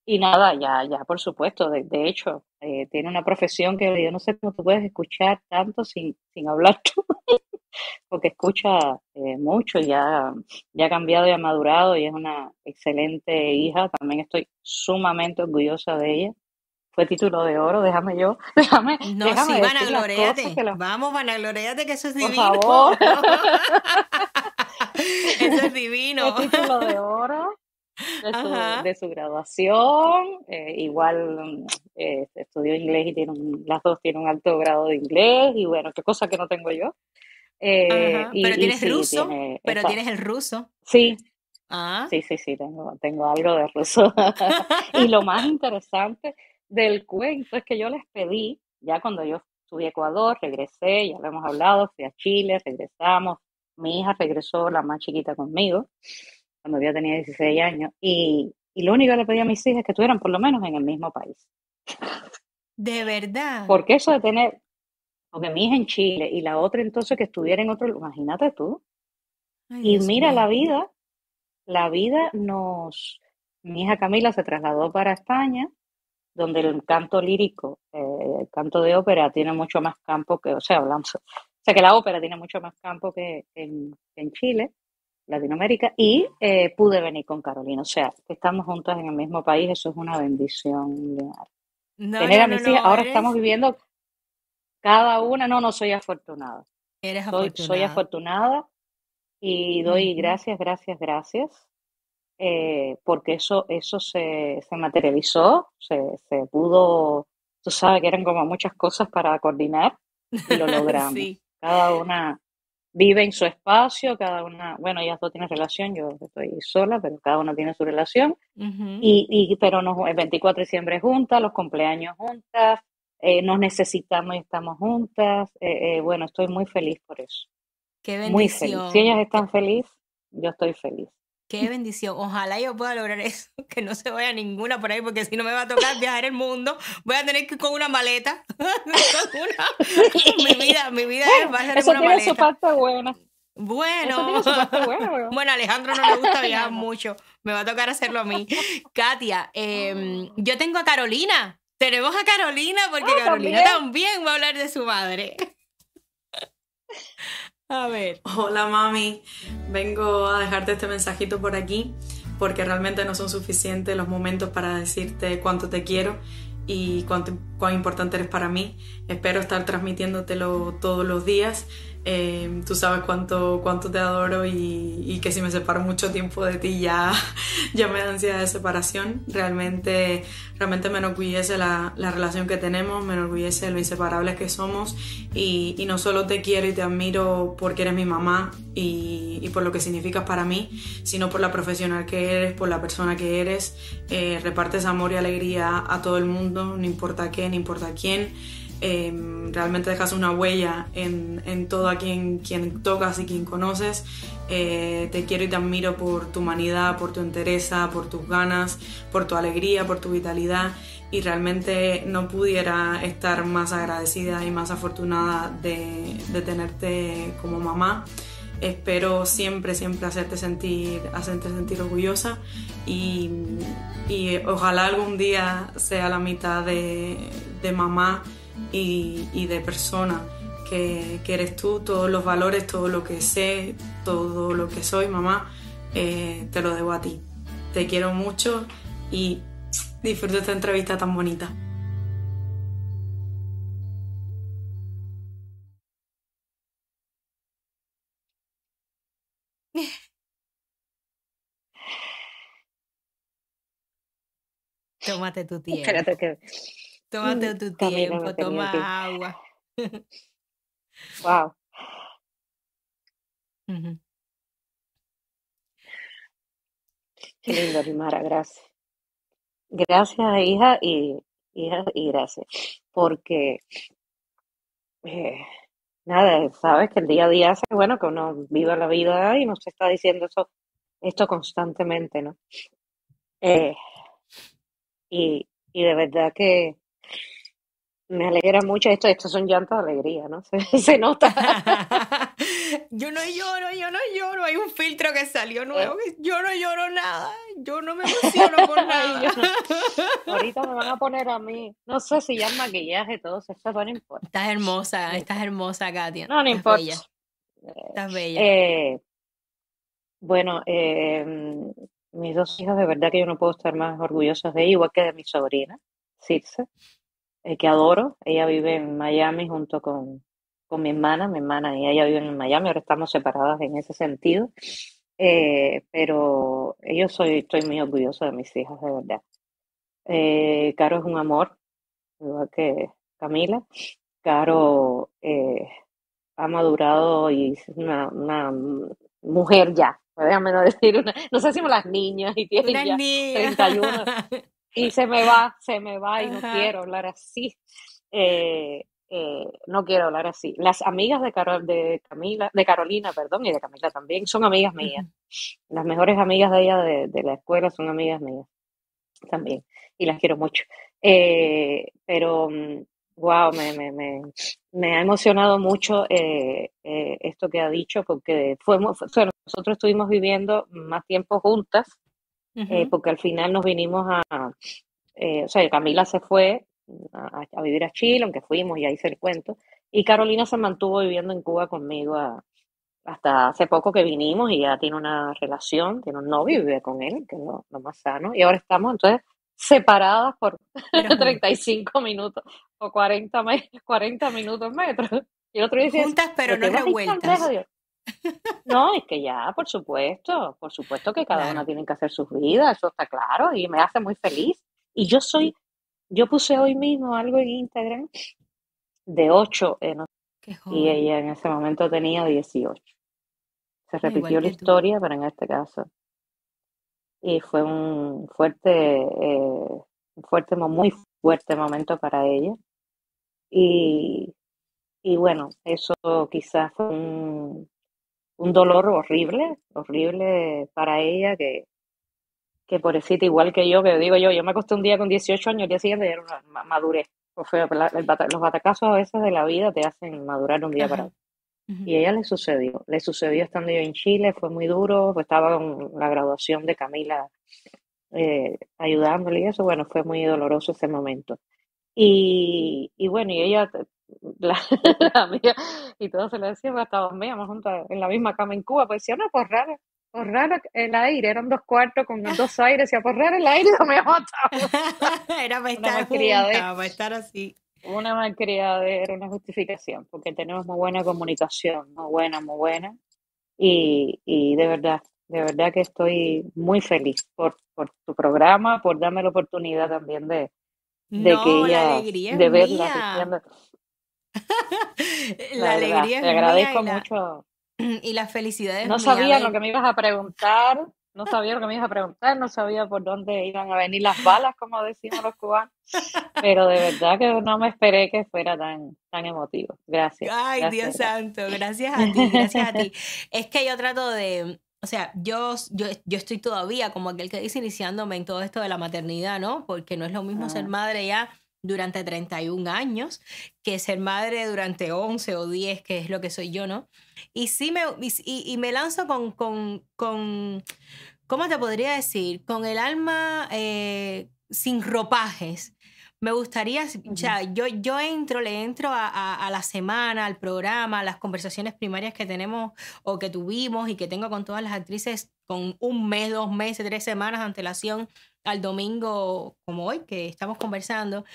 y, nada, ya, ya por supuesto, de, hecho, eh, tiene una profesión que yo no sé cómo tú puedes escuchar tanto sin, sin hablar tú, (laughs) porque escucha eh, mucho, ya, ya ha cambiado y ha madurado y es una excelente hija, también estoy sumamente orgullosa de ella fue título de oro, déjame yo, (laughs) déjame. No, déjame sí, vanagloriate. Lo... Vamos, vanagloriate, que eso es divino. Por favor. (laughs) (laughs) eso es divino. El título de oro de su, de su graduación. Eh, igual eh, estudió inglés y tiene las dos tienen un alto grado de inglés. Y bueno, qué cosa que no tengo yo. Eh, y, pero tienes ruso, pero tienes el ruso. Sí, Ah. Sí, sí, sí, tengo, tengo algo de ruso. y lo más interesante del cuento es que yo les pedí, ya cuando yo estuve a Ecuador, regresé, ya lo hemos hablado, fui a Chile, regresamos, mi hija regresó, la más chiquita conmigo, cuando yo tenía 16 años, y, Y lo único que le pedí a mis hijas es que estuvieran por lo menos en el mismo país. De verdad. Porque eso de tener, porque mi hija en Chile y la otra entonces que estuviera en otro, imagínate tú. Ay, Y Dios mira, la vida, la vida nos, mi hija Camila se trasladó para España, donde el canto lírico, eh, el canto de ópera tiene mucho más campo que, o sea, hablamos, o sea, que la ópera tiene mucho más campo que en, que en Chile, Latinoamérica, y eh, pude venir con Carolina, o sea, que estamos juntas en el mismo país, eso es una bendición. No, Tener no, a mis no, hijas, ahora eres, estamos viviendo cada una, no, no soy afortunada. eres Soy, soy afortunada. afortunada y doy gracias, gracias, gracias, eh, porque eso, eso se, se materializó, se, se pudo, tú sabes que eran como muchas cosas para coordinar y lo (laughs) logramos. Sí. Cada una vive en su espacio, cada una, bueno, ellas dos tienen relación, yo estoy sola, pero cada una tiene su relación, Ujú. y, y pero nos, el 24 de diciembre juntas, los cumpleaños juntas, eh, nos necesitamos y estamos juntas, eh, eh, bueno, estoy muy feliz por eso. Qué Muy feliz. Si bendición. ellas están felices, yo estoy feliz. Qué bendición. Ojalá yo pueda lograr eso, (laughs) que no se vaya ninguna por ahí, porque si no me va a tocar viajar el mundo, voy a tener que ir con una maleta. (laughs) Mi vida, mi vida es- va a ser Eso una tiene su maleta. parte buena. Bueno, su parte buena. (laughs) weón. bueno, Alejandro no le gusta viajar mucho. Me va a tocar hacerlo a mí. Katia, em, yo tengo a Carolina. Tenemos a Carolina porque Ah, Carolina también. también va a hablar de su madre. A ver. Hola mami, vengo a dejarte este mensajito por aquí porque realmente no son suficientes los momentos para decirte cuánto te quiero y cuán importante eres para mí. Espero estar transmitiéndotelo todos los días. Eh, tú sabes cuánto, cuánto te adoro y, que si me separo mucho tiempo de ti ya, (laughs) ya me da ansiedad de separación. Realmente, realmente me enorgullece la, la relación que tenemos, me enorgullece lo inseparables que somos y, y no solo te quiero y te admiro porque eres mi mamá y, y por lo que significas para mí, sino por la profesional que eres, por la persona que eres. Eh, repartes amor y alegría a todo el mundo, no importa qué, no importa quién. Eh, realmente dejas una huella en, en todo a quien, quien tocas y quien conoces. Eh, te quiero y te admiro por tu humanidad, por tu entereza, por tus ganas, por tu alegría, por tu vitalidad y realmente no pudiera estar más agradecida y más afortunada de, de tenerte como mamá. Espero siempre, siempre hacerte sentir, hacerte sentir orgullosa y, y ojalá algún día sea la mitad de, de mamá y, y de persona que, que eres tú, todos los valores, todo lo que sé, todo lo que soy, mamá, eh, te lo debo a ti. Te quiero mucho y disfruto esta entrevista tan bonita. (laughs) Tómate tu tiempo. Espérate que. Tómate tu tiempo, toma agua. (laughs) Wow. Qué lindo, Rimara, gracias. Gracias, hija, y hija, y gracias. Porque, eh, nada, sabes que el día a día hace, bueno, que uno viva la vida y nos está diciendo eso, esto constantemente, ¿no? Eh, y, y de verdad que me alegra mucho esto, estos son llantos de alegría, ¿no? (laughs) Se, se nota. (laughs) Yo no lloro, yo no lloro. Hay un filtro que salió nuevo. que Yo no lloro nada. Yo no me emociono por (laughs) nada. no. Ahorita me van a poner a mí, no sé si ya el maquillaje, todo eso, eso no importa. Estás hermosa, estás hermosa, Katia. No, no Estás importa. bella, estás bella. Eh, bueno, eh, mis dos hijas, de verdad que yo no puedo estar más orgullosa de ellas, igual que de mi sobrina, Circe, eh, que adoro. Ella vive en Miami junto con, con mi hermana, mi hermana y ella viven en Miami, ahora estamos separadas en ese sentido. Eh, pero yo soy, estoy muy orgullosa de mis hijas, de verdad. Eh, Caro es un amor, igual que Camila. Caro eh, ha madurado y es una, una mujer ya, déjame no decir una, no sé si las niñas y tienen Una ya niña. 31 (laughs) y se me va, se me va y no Ajá. quiero hablar así. Eh, eh, no quiero hablar así. Las amigas de, Carol, de Camila, de Carolina, perdón, y de Camila también, son amigas mías. Las mejores amigas de ella de, de la escuela son amigas mías. también, y las quiero mucho. Eh, pero, wow, mm, me, me, me, me, ha emocionado mucho eh, eh, esto que ha dicho, porque fuimos, nosotros estuvimos viviendo más tiempo juntas, porque al final nos vinimos a, o sea, Camila se fue a, vivir a Chile, aunque fuimos y ahí se le cuento, y Carolina se mantuvo viviendo en Cuba conmigo hasta hace poco que vinimos y ya tiene una relación, tiene un novio y vive con él, que es lo, lo más sano, y ahora estamos entonces separadas por 35 (laughs) minutos o 40, 40 minutos metros. Y otro dice, Juntas pero no revueltas. No, es que ya, por supuesto, por supuesto que cada una tiene que hacer sus vidas, eso está claro, y me hace muy feliz. Y yo soy, yo puse hoy mismo algo en Instagram de 8, eh, y ella en ese momento tenía 18. Se repitió la historia, pero en este caso y fue un fuerte, eh, fuerte, muy fuerte momento para ella. Y, y bueno, eso quizás fue un, un, dolor horrible, horrible para ella, que, que pobrecita, igual que yo, que digo yo, yo me acosté un día con 18 años, el día siguiente era una madurez. O sea, los batacazos a veces de la vida te hacen madurar un día para otro. Y a ella le sucedió, le sucedió estando yo en Chile, fue muy duro, estaba con la graduación de Camila eh, ayudándole y eso, bueno, fue muy doloroso ese momento. Y, y bueno, y ella, (laughs) la, amiga, y todo se le decía, pues estábamos veíamos juntas en la misma cama en Cuba, pues decía, no, pues raro, pues raro el aire, eran dos cuartos con (laughs) dos aires, decía, pues raro el aire, (laughs) no me Era para estar, junta, para estar así. Una malcriadera, una justificación, porque tenemos muy buena comunicación, muy buena, muy buena. Y, y de verdad, de verdad que estoy muy feliz por, por tu programa, por darme la oportunidad también de, de que ella, de verla. (laughs) la, la alegría Te agradezco mucho. (clears throat) Y las felicidades. No sabía lo que me ibas a preguntar. No (laughs) sabía lo que me ibas a preguntar, no sabía por dónde iban a venir las balas, como decimos los cubanos, pero de verdad que no me esperé que fuera tan, tan emotivo. Gracias. Ay, Dios santo, gracias a ti, gracias a ti. (laughs) Es que yo trato de, o sea, yo, yo, yo estoy todavía como aquel que dice iniciándome en todo esto de la maternidad, ¿no? Porque no es lo mismo ser ah. madre ya durante 31 años que ser madre durante 11 o 10, que es lo que soy yo, ¿no? Y sí me, y, me lanzo con, con, con, ¿cómo te podría decir? Con el alma eh, sin ropajes. Me gustaría, o sea, yo, yo entro, le entro a, a, la semana, al programa, a las conversaciones primarias que tenemos o que tuvimos y que tengo con todas las actrices con un mes, dos meses, tres semanas de antelación al domingo como hoy que estamos conversando.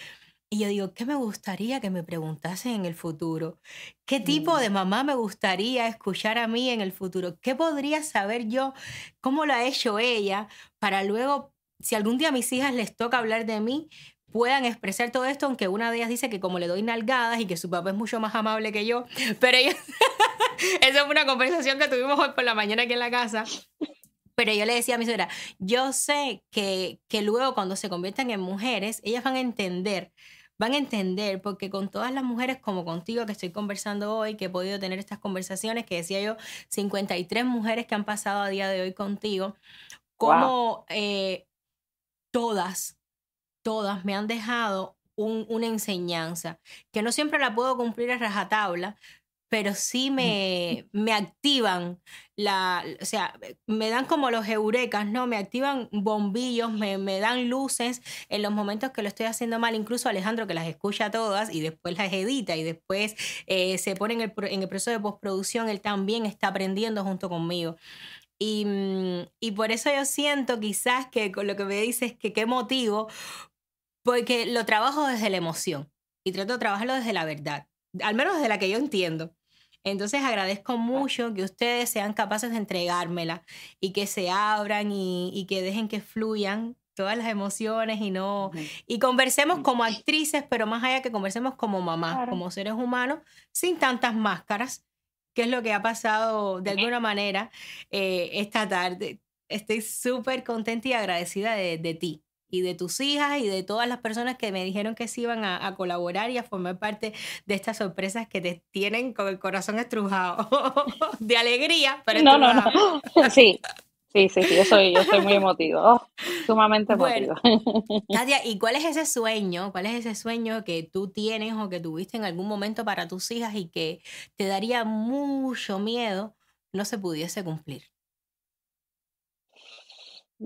Y yo digo, ¿qué me gustaría que me preguntasen en el futuro? ¿Qué tipo de mm. mamá me gustaría escuchar a mí en el futuro? ¿Qué podría saber yo? ¿Cómo lo ha hecho ella? Para luego, si algún día a mis hijas les toca hablar de mí, puedan expresar todo esto, aunque una de ellas dice que como le doy nalgadas y que su papá es mucho más amable que yo, (laughs) pero ella, (laughs) esa fue una conversación que tuvimos hoy por la mañana aquí en la casa. Pero yo le decía a mi suegra, yo sé que, que luego cuando se conviertan en mujeres, ellas van a entender van a entender, porque con todas las mujeres como contigo que estoy conversando hoy, que he podido tener estas conversaciones, que decía yo, 53 mujeres que han pasado a día de hoy contigo, como eh, todas, todas me han dejado una enseñanza, que no siempre la puedo cumplir a rajatabla, pero sí me, me activan la, o sea, me dan como los eurecas, ¿no? Me activan bombillos, me, me, dan luces en los momentos que lo estoy haciendo mal. Incluso Alejandro, que las escucha todas y después las edita y después eh, se pone en el, en el proceso de postproducción, él también está aprendiendo junto conmigo. Y, mm, y por eso yo siento quizás que con lo que me dices que qué motivo, porque lo trabajo desde la emoción y trato de trabajarlo desde la verdad, al menos desde la que yo entiendo. Entonces agradezco mucho que ustedes sean capaces de entregármela y que se abran y, que dejen que fluyan todas las emociones y no y conversemos como actrices, pero más allá que conversemos como mamás, como seres humanos, sin tantas máscaras, que es lo que ha pasado de alguna manera eh, esta tarde. Estoy súper contenta y agradecida de, de ti y de tus hijas y de todas las personas que me dijeron que se iban a, colaborar y a formar parte de estas sorpresas que te tienen con el corazón estrujado (laughs) de alegría, pero no, no, no, (laughs) sí, Sí, sí, sí, yo soy, yo soy muy emotivo, oh, sumamente emotivo. Katia, ¿y cuál es ese (laughs) sueño? ¿Cuál es ese sueño que tú tienes o que tuviste en algún momento para tus hijas y que te daría mucho miedo no se pudiese cumplir?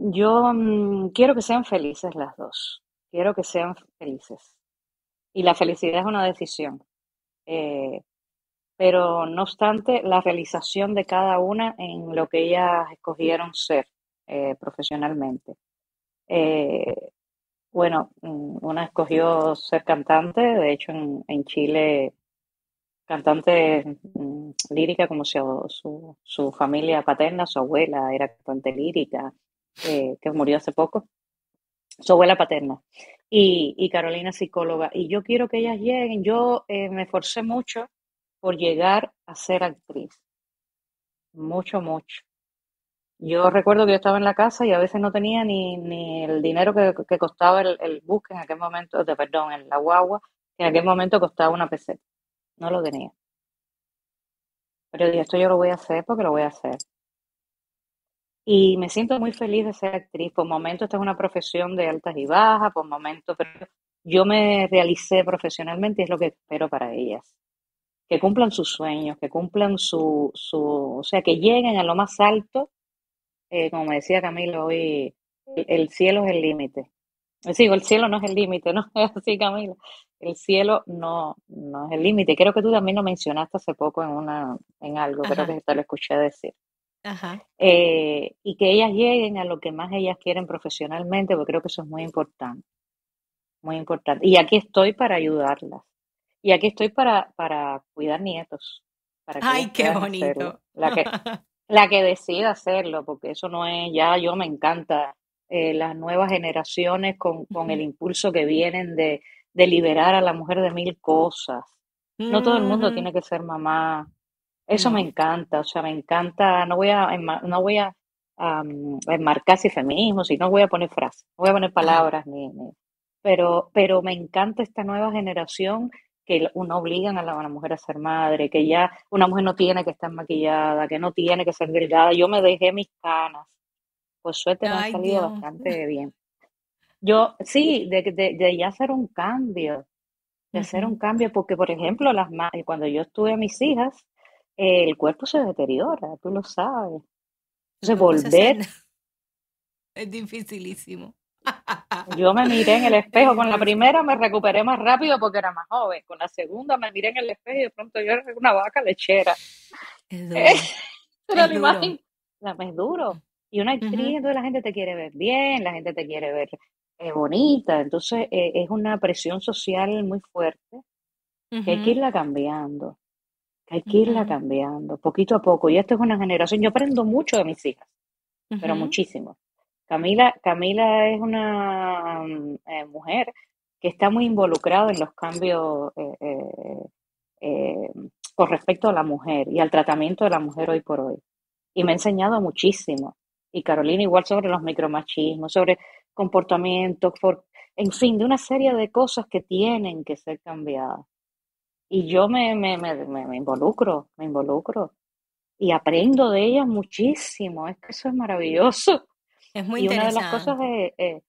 Yo mm, quiero que sean felices las dos, quiero que sean felices. Y la felicidad es una decisión. Eh, pero no obstante, la realización de cada una en lo que ellas escogieron ser eh, profesionalmente. Eh, bueno, mm, una escogió ser cantante, de hecho en, Chile, cantante mm, lírica como su, su, familia paterna, su abuela era cantante lírica, eh, que murió hace poco, su abuela paterna, y, y Carolina psicóloga. Y yo quiero que ellas lleguen, yo me esforcé mucho por llegar a ser actriz. Mucho, mucho. Yo recuerdo que yo estaba en la casa y a veces no tenía ni, ni el dinero que, que costaba el, el bus, en aquel momento, de, perdón, en la guagua, que en aquel momento costaba una peseta. No lo tenía. Pero dije, esto yo lo voy a hacer porque lo voy a hacer. Y me siento muy feliz de ser actriz. Por momentos esta es una profesión de altas y bajas, por momentos, pero yo me realicé profesionalmente y es lo que espero para ellas que cumplan sus sueños, que cumplan su, su o sea, que lleguen a lo más alto, eh, como me decía Camilo hoy, el, cielo es el límite. Digo, el cielo no es el límite, ¿no? (laughs) Es así, Camilo. El cielo no, no es el límite. Creo que tú también lo mencionaste hace poco en una, en algo, creo que te lo escuché decir. Ajá. Eh, y que ellas lleguen a lo que más ellas quieren profesionalmente, porque creo que eso es muy importante. Muy importante. Y aquí estoy para ayudarlas. Y aquí estoy para, para cuidar nietos. Para Ay, qué bonito. La que, (laughs) la que decida hacerlo, porque eso no es, ya yo me encanta eh, las nuevas generaciones con, con el impulso que vienen de, de, liberar a la mujer de mil cosas. No todo el mundo tiene que ser mamá. Eso me encanta, o sea, me encanta, no voy a, no voy a um, enmarcar si feminismo, si no voy a poner frases, no voy a poner palabras, ni, ni, pero, pero me encanta esta nueva generación que uno obligan a la, mujer a ser madre, que ya una mujer no tiene que estar maquillada, que no tiene que ser delgada. Yo me dejé mis canas. Pues suerte me ha salido bastante bien. Yo, sí, de, de, de, ya hacer un cambio, de hacer un cambio, porque por ejemplo, las cuando yo estuve a mis hijas, el cuerpo se deteriora, tú lo sabes. Entonces, volver. Es dificilísimo. Yo me miré en el espejo, con la (laughs) primera me recuperé más rápido porque era más joven, con la segunda me miré en el espejo y de pronto yo era una vaca lechera. Es (laughs) duro. es duro. La, es duro. Y una actriz, entonces la gente te quiere ver bien, la gente te quiere ver eh, bonita, entonces eh, es una presión social muy fuerte que hay que irla cambiando, que hay que irla cambiando poquito a poco. Y esto es una generación, yo aprendo mucho de mis hijas, pero muchísimo. Camila, Camila es una mm, eh, mujer que está muy involucrada en los cambios eh, eh, con respecto a la mujer y al tratamiento de la mujer hoy por hoy. Y me ha enseñado muchísimo. Y Carolina igual sobre los micromachismos, sobre comportamientos, en fin, de una serie de cosas que tienen que ser cambiadas. Y yo me, me, me, me involucro, me involucro. Y aprendo de ellas muchísimo. Es que eso es maravilloso. (laughs) Es muy y interesante. una de las cosas es,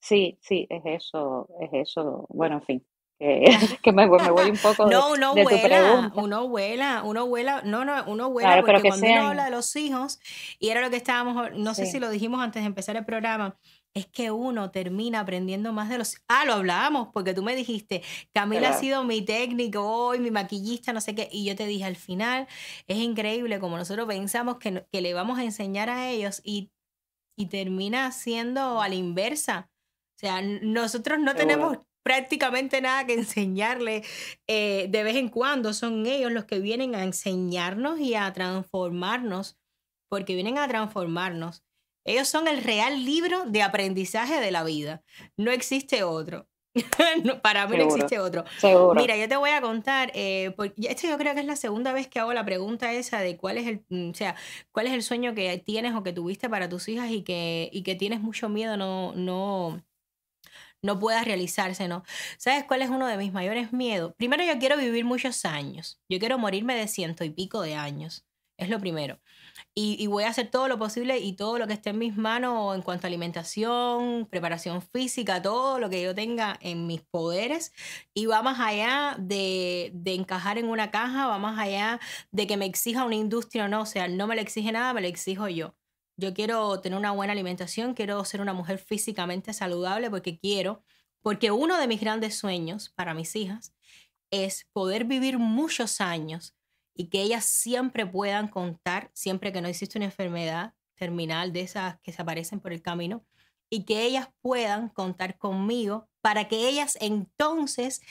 sí, sí, es eso, es eso. Bueno, en fin, que, (laughs) (laughs) que me, me, voy un poco no, uno de vuela, tu pregunta. Uno vuela, uno vuela, no, no, uno vuela claro, porque cuando sean... uno habla de los hijos, y era lo que estábamos, no sí. sé si lo dijimos antes de empezar el programa, es que uno termina aprendiendo más de los... Ah, lo hablábamos, porque tú me dijiste, Camila claro. ha sido mi técnico hoy, mi maquillista, no sé qué, y yo te dije, al final es increíble como nosotros pensamos que, que le vamos a enseñar a ellos y y termina siendo a la inversa. O sea, nosotros no tenemos prácticamente nada que enseñarle eh, de vez en cuando. Son ellos los que vienen a enseñarnos y a transformarnos, porque vienen a transformarnos. Ellos son el real libro de aprendizaje de la vida. No existe otro. (laughs) no, para mí Seguro. no existe otro. Seguro. Mira, yo te voy a contar, eh, porque esto yo creo que es la segunda vez que hago la pregunta esa de cuál es el, o sea, cuál es el sueño que tienes o que tuviste para tus hijas y que, y que tienes mucho miedo no, no, no puedas realizarse, ¿no? ¿Sabes cuál es uno de mis mayores miedos? Primero yo quiero vivir muchos años. Yo quiero morirme de ciento y pico de años. Es lo primero. Y, voy a hacer todo lo posible y todo lo que esté en mis manos en cuanto a alimentación, preparación física, todo lo que yo tenga en mis poderes. Y va más allá de, de encajar en una caja, va más allá de que me exija una industria o no. O sea, no me lo exige nada, me lo exijo yo. Yo quiero tener una buena alimentación, quiero ser una mujer físicamente saludable porque quiero, porque uno de mis grandes sueños para mis hijas es poder vivir muchos años y que ellas siempre puedan contar, siempre que no existe una enfermedad terminal de esas que se aparecen por el camino, y que ellas puedan contar conmigo para que ellas entonces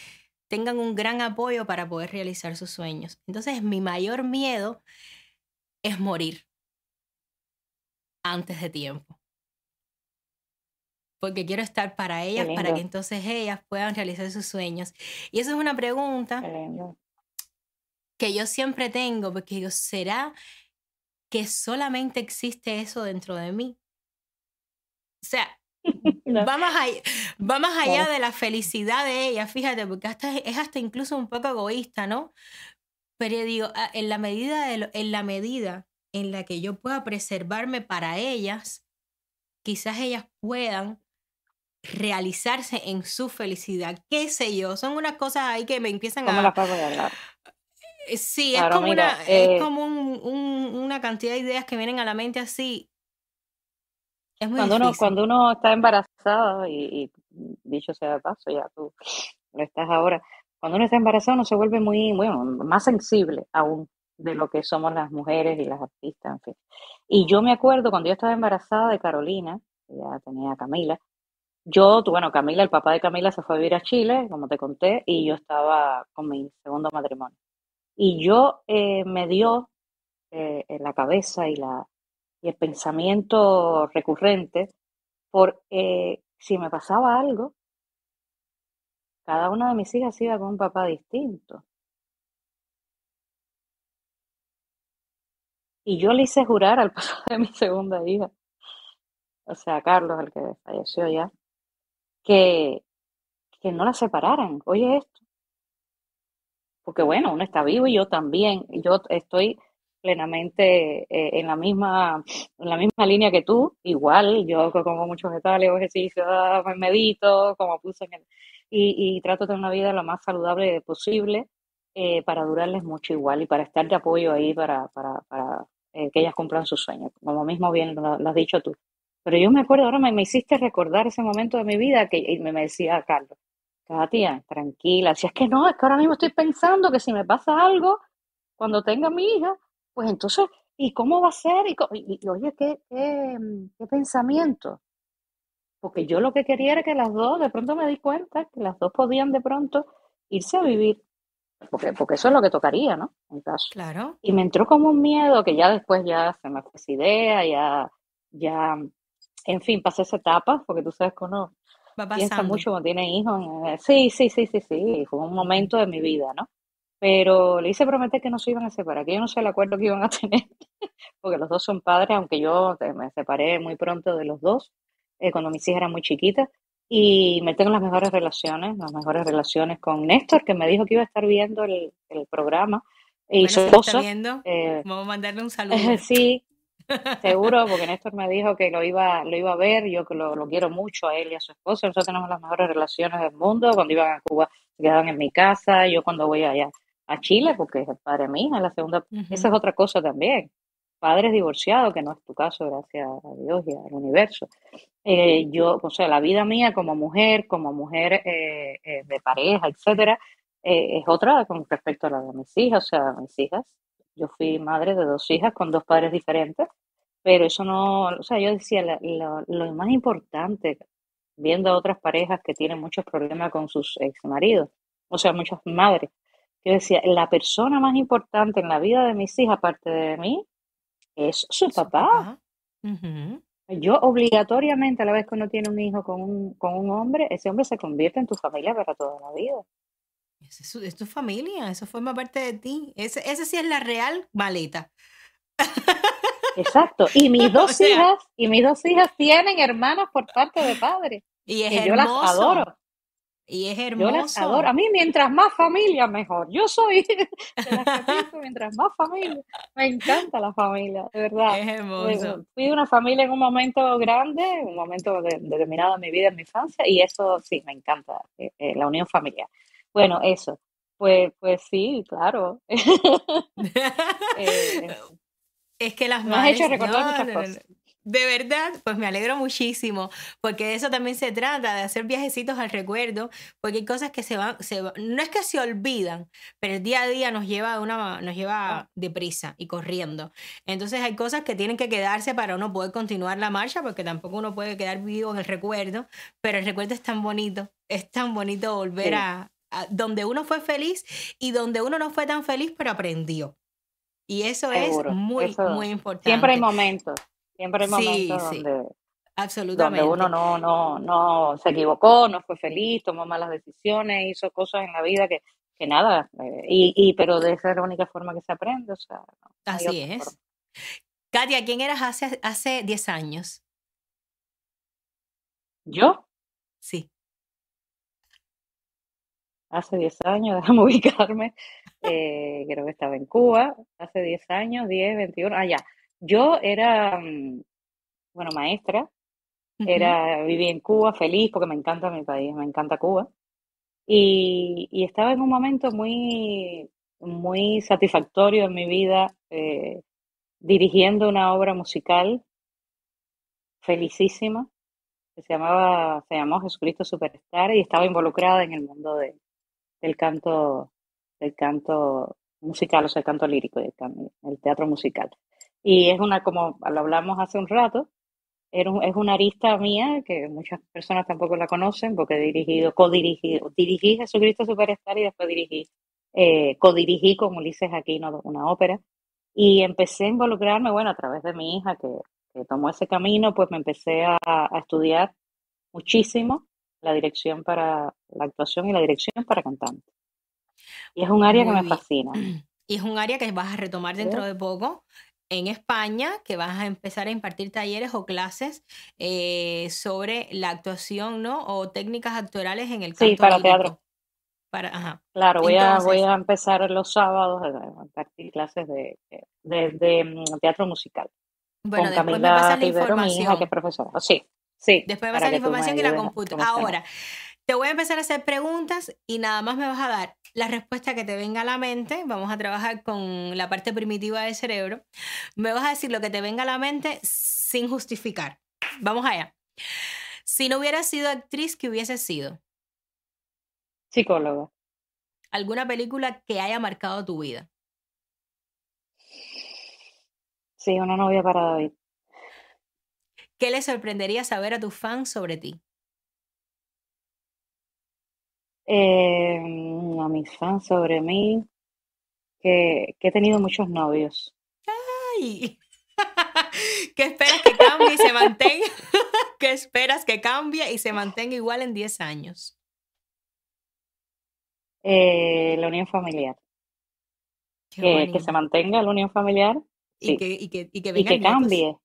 tengan un gran apoyo para poder realizar sus sueños. Entonces, mi mayor miedo es morir antes de tiempo. Porque quiero estar para ellas, para que entonces ellas puedan realizar sus sueños. Y eso es una pregunta que yo siempre tengo, porque digo, ¿será que solamente existe eso dentro de mí? O sea, (laughs) va, más allá, de la felicidad de ella, fíjate, porque hasta, es hasta incluso un poco egoísta, ¿no? Pero yo digo, ah, en la medida, de en la medida en la que yo pueda preservarme para ellas, quizás ellas puedan realizarse en su felicidad, qué sé yo, son unas cosas ahí que me empiezan a... Las sí, es como, una, es eh como una cantidad de ideas que vienen a la mente así. Es muy cuando Uno, cuando uno está embarazado, y, dicho sea de paso, ya tú lo estás ahora, cuando uno está embarazado uno se vuelve muy, bueno, más sensible aún de lo que somos las mujeres y las artistas, en fin. Y yo me acuerdo cuando yo estaba embarazada de Carolina, ya tenía a Camila, yo, bueno, Camila, el papá de Camila se fue a vivir a Chile, como te conté, y yo estaba con mi segundo matrimonio. Y yo eh, me dio eh, en la cabeza y, la, y el pensamiento recurrente por eh, si me pasaba algo, cada una de mis hijas iba con un papá distinto. Y yo le hice jurar al (laughs) papá de mi segunda hija, o sea, Carlos, el que falleció ya, que, que no la separaran. Oye porque bueno, uno está vivo y yo también, yo estoy plenamente eh, en la misma en la misma línea que tú, igual, yo como muchos vegetales, ejercicios, me medito, como puse en el, y, trato de tener una vida lo más saludable posible eh, para durarles mucho igual y para estar de apoyo ahí para, eh, que ellas cumplan sus sueños, como mismo bien lo, has dicho tú. Pero yo me acuerdo, ahora me, me, hiciste recordar ese momento de mi vida que y me, me decía Carlos, Katia, tranquila. Si es que no, es que ahora mismo estoy pensando que si me pasa algo cuando tenga mi hija, pues entonces, ¿y cómo va a ser? Y, oye, ¿qué, qué, pensamiento? Porque yo lo que quería era que las dos, de pronto me di cuenta que las dos podían de pronto irse a vivir. Porque, porque eso es lo que tocaría, ¿no? En caso. Claro. Y me entró como un miedo que ya después ya se me fue esa idea, ya, ya, en fin, pasé esa etapa, porque tú sabes que uno piensa mucho cuando tiene hijos. Eh, sí, sí, sí, sí, sí, fue un momento de mi vida, ¿no? Pero le hice prometer que no se iban a separar, que yo no sé el acuerdo que iban a (laughs) tener, porque los dos son padres, aunque yo me separé muy pronto de los dos, eh, cuando mis hijas eran muy chiquitas, y me tengo las mejores relaciones, las mejores relaciones con Néstor, que me dijo que iba a estar viendo el, programa. Y su esposa. Eh, Vamos a mandarle un (laughs) saludo. sí, Seguro, porque Néstor me dijo que lo iba, lo iba a ver, yo que lo, quiero mucho a él y a su esposa, nosotros tenemos las mejores relaciones del mundo, cuando iban a Cuba se quedaban en mi casa, yo cuando voy allá a Chile, porque es el padre hija, la segunda, esa es otra cosa también, padres divorciados, que no es tu caso, gracias a Dios y al universo. Eh, yo, o sea, la vida mía como mujer, como mujer eh, eh, de pareja, etcétera, es otra con respecto a la de mis hijas, o sea, mis hijas yo fui madre de dos hijas con dos padres diferentes, pero eso no, o sea, yo decía, lo, más importante, viendo a otras parejas que tienen muchos problemas con sus ex maridos, o sea, muchas madres, yo decía, la persona más importante en la vida de mis hijas, aparte de mí, es su, papá. Yo obligatoriamente, a la vez que uno tiene un hijo con un, con un hombre, ese hombre se convierte en tu familia para toda la vida. Es, tu familia, eso forma parte de ti. Ese, ese sí es la real maleta. Exacto. Y mis (laughs) dos hijas, y mis dos hijas tienen hermanos por parte de padre. Y es Yo las adoro. Y es hermoso. Yo las adoro. A mí, mientras más familia, mejor. Yo soy (laughs) de las que mientras más familia. Me encanta la familia, de verdad. Es hermoso. Fui de una familia en un momento grande, un momento determinado en mi vida, en mi infancia, y eso sí, me encanta, eh, eh, la unión familiar. Bueno, eso. Pues, pues sí, claro. (laughs) Eh, (laughs) es que las has hecho recordar muchas cosas. De verdad, pues me alegro muchísimo, porque de eso también se trata, de hacer viajecitos al recuerdo, porque hay cosas que se van, se no es que se olvidan, pero el día a día nos lleva, una, nos lleva deprisa y corriendo. Entonces hay cosas que tienen que quedarse para uno poder continuar la marcha, porque tampoco uno puede quedar vivo en el recuerdo, pero el recuerdo es tan bonito, es tan bonito volver a, donde uno fue feliz y donde uno no fue tan feliz, pero aprendió. Y eso es muy, muy importante. Siempre hay momentos. Siempre hay momentos donde, absolutamente. donde uno no, no, no se equivocó, no fue feliz, tomó malas decisiones, hizo cosas en la vida que, que nada, eh, y, y, pero de esa es la única forma que se aprende. O sea, Así es. Katia, ¿quién eras hace, hace 10 años? ¿Yo? Sí. Hace 10 años, (laughs) déjame ubicarme, eh, creo que estaba en Cuba, hace 10 años, 10, 21, ah, ya. Yo era, mm, bueno, maestra, era, viví en Cuba feliz porque me encanta mi país, me encanta Cuba. Y, y estaba en un momento muy, muy satisfactorio en mi vida, eh, dirigiendo una obra musical felicísima que se llamaba, se llamó Jesucristo Superstar y estaba involucrada en el mundo de, del canto, del canto musical, o sea, el canto lírico, el, el teatro musical. Y es una, como lo hablamos hace un rato, es una arista mía que muchas personas tampoco la conocen porque he dirigido, co-dirigido, dirigí Jesucristo Superstar y después dirigí, eh, co-dirigí con Ulises Aquino una ópera. Y empecé a involucrarme, bueno, a través de mi hija que, tomó ese camino, pues me empecé a, estudiar muchísimo la dirección para la actuación y la dirección para cantante. Y es un área que me fascina. (clears throat) Y es un área que vas a retomar dentro de poco en España que vas a empezar a impartir talleres o clases eh, sobre la actuación, ¿no? O técnicas actorales en el canto Sí, para teatro. Para, ajá. Claro, voy, a, voy a empezar los sábados a impartir clases de, de, mm, teatro musical. Bueno, con después Camila me pasas la información. que es profesora. Sí, sí. Después me pasas la información y la computo. Ahora, te voy a empezar a hacer preguntas y nada más me vas a dar la respuesta que te venga a la mente. Vamos a trabajar con la parte primitiva del cerebro. Me vas a decir lo que te venga a la mente sin justificar. Vamos allá. Si no hubieras sido actriz, ¿qué hubiese sido? Psicóloga. ¿Alguna película que haya marcado tu vida? Sí, una novia para David. ¿Qué le sorprendería saber a tus fans sobre ti? Eh, a mis fans sobre mí, que, que he tenido muchos novios. ¡Ay! (laughs) ¿Qué esperas que cambie y se mantenga? (laughs) ¿Qué esperas que cambie y se mantenga igual en 10 años? Eh, la unión familiar. Que, que, se mantenga la unión familiar. Y, que, y, que, y que, y que cambie.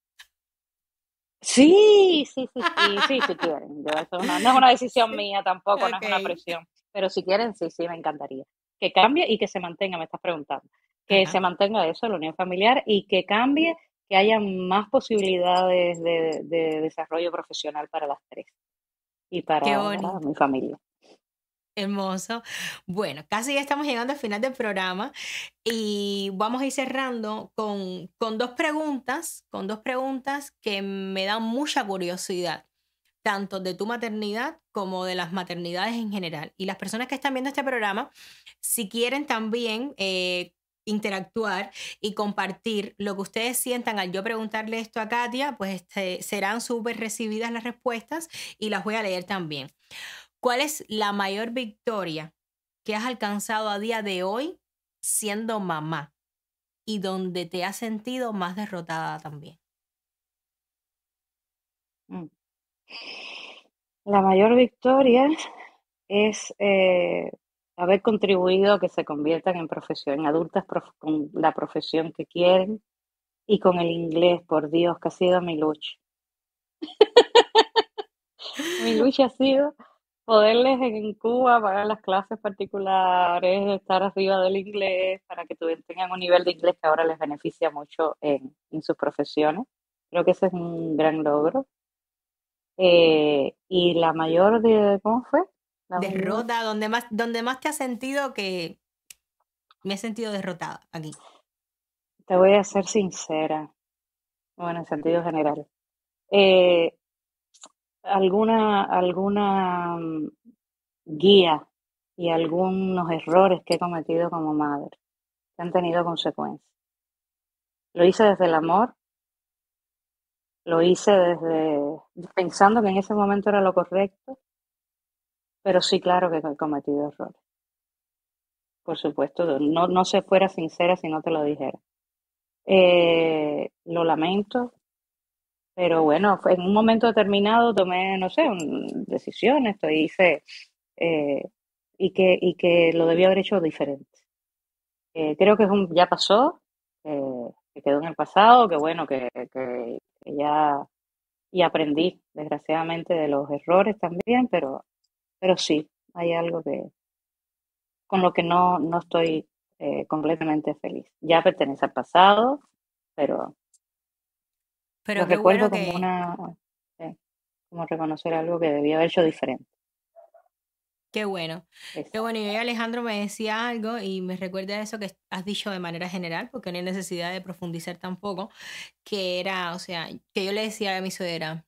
Sí, sí, sí, sí, sí, si quieren. Yo, eso no, no, es una decisión mía tampoco, no es una presión. Pero si quieren, sí, sí, me encantaría. Que cambie y que se mantenga, me estás preguntando. Que se mantenga eso, la unión familiar, y que cambie, que haya más posibilidades de, de desarrollo profesional para las tres y para, para mi familia. Hermoso. Bueno, casi ya estamos llegando al final del programa y vamos a ir cerrando con, con dos preguntas, con dos preguntas que me dan mucha curiosidad, tanto de tu maternidad como de las maternidades en general. Y las personas que están viendo este programa, si quieren también eh, interactuar y compartir lo que ustedes sientan al yo preguntarle esto a Katia, pues este, serán súper recibidas las respuestas y las voy a leer también. ¿Cuál es la mayor victoria que has alcanzado a día de hoy siendo mamá y donde te has sentido más derrotada también? Mm. La mayor victoria es eh, haber contribuido a que se conviertan en profesión, en adultas con la profesión que quieren y con el inglés, por Dios, que ha sido mi lucha. (laughs) mi lucha ha sido poderles en Cuba pagar las clases particulares, estar arriba del inglés, para que tengan un nivel de inglés que ahora les beneficia mucho en, sus profesiones. Creo que ese es un gran logro. Eh, y la mayor de, ¿cómo fue? Derrota, donde más, donde más te has sentido que me he sentido derrotada aquí. Te voy a ser sincera, bueno, en sentido general. Eh, alguna, alguna mm, guía y algunos errores que he cometido como madre que han tenido consecuencias. Lo hice desde el amor, lo hice desde pensando que en ese momento era lo correcto, pero sí, claro que he cometido errores. Por supuesto, no, no se fuera sincera si no te lo dijera. Eh, lo lamento, pero bueno, en un momento determinado tomé, no sé, decisiones, hice, eh, y, que, y que lo debía haber hecho diferente. Eh, creo que ya pasó, que quedó en el pasado, que bueno, que, que, ya y aprendí, desgraciadamente, de los errores también, pero, pero sí, hay algo que con lo que no, no estoy eh, completamente feliz. Ya pertenece al pasado, pero pero lo recuerdo como una como reconocer algo que debía haber hecho diferente. Qué bueno. Qué bueno. Y hoy Alejandro me decía algo y me recuerda eso que has dicho de manera general, porque no hay necesidad de profundizar tampoco, que era, o sea, que yo le decía a mi suegra,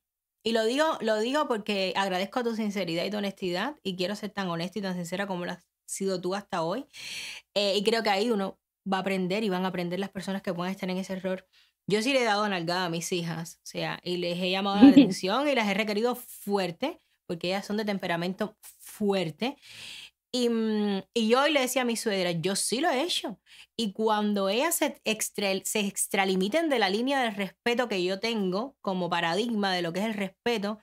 y lo digo, lo digo porque agradezco tu sinceridad y tu honestidad y quiero ser tan honesta y tan sincera como lo has sido tú hasta hoy. Eh, y creo que ahí uno va a aprender y van a aprender las personas que puedan estar en ese error yo sí le he dado nalgada a mis hijas, o sea, y les he llamado la (laughs) atención y las he requerido fuerte, porque ellas son de temperamento fuerte. Y, mm, y, yo hoy le decía a mi suegra, yo sí lo he hecho. Y cuando ellas se, extra, se extralimiten de la línea del respeto que yo tengo como paradigma de lo que es el respeto,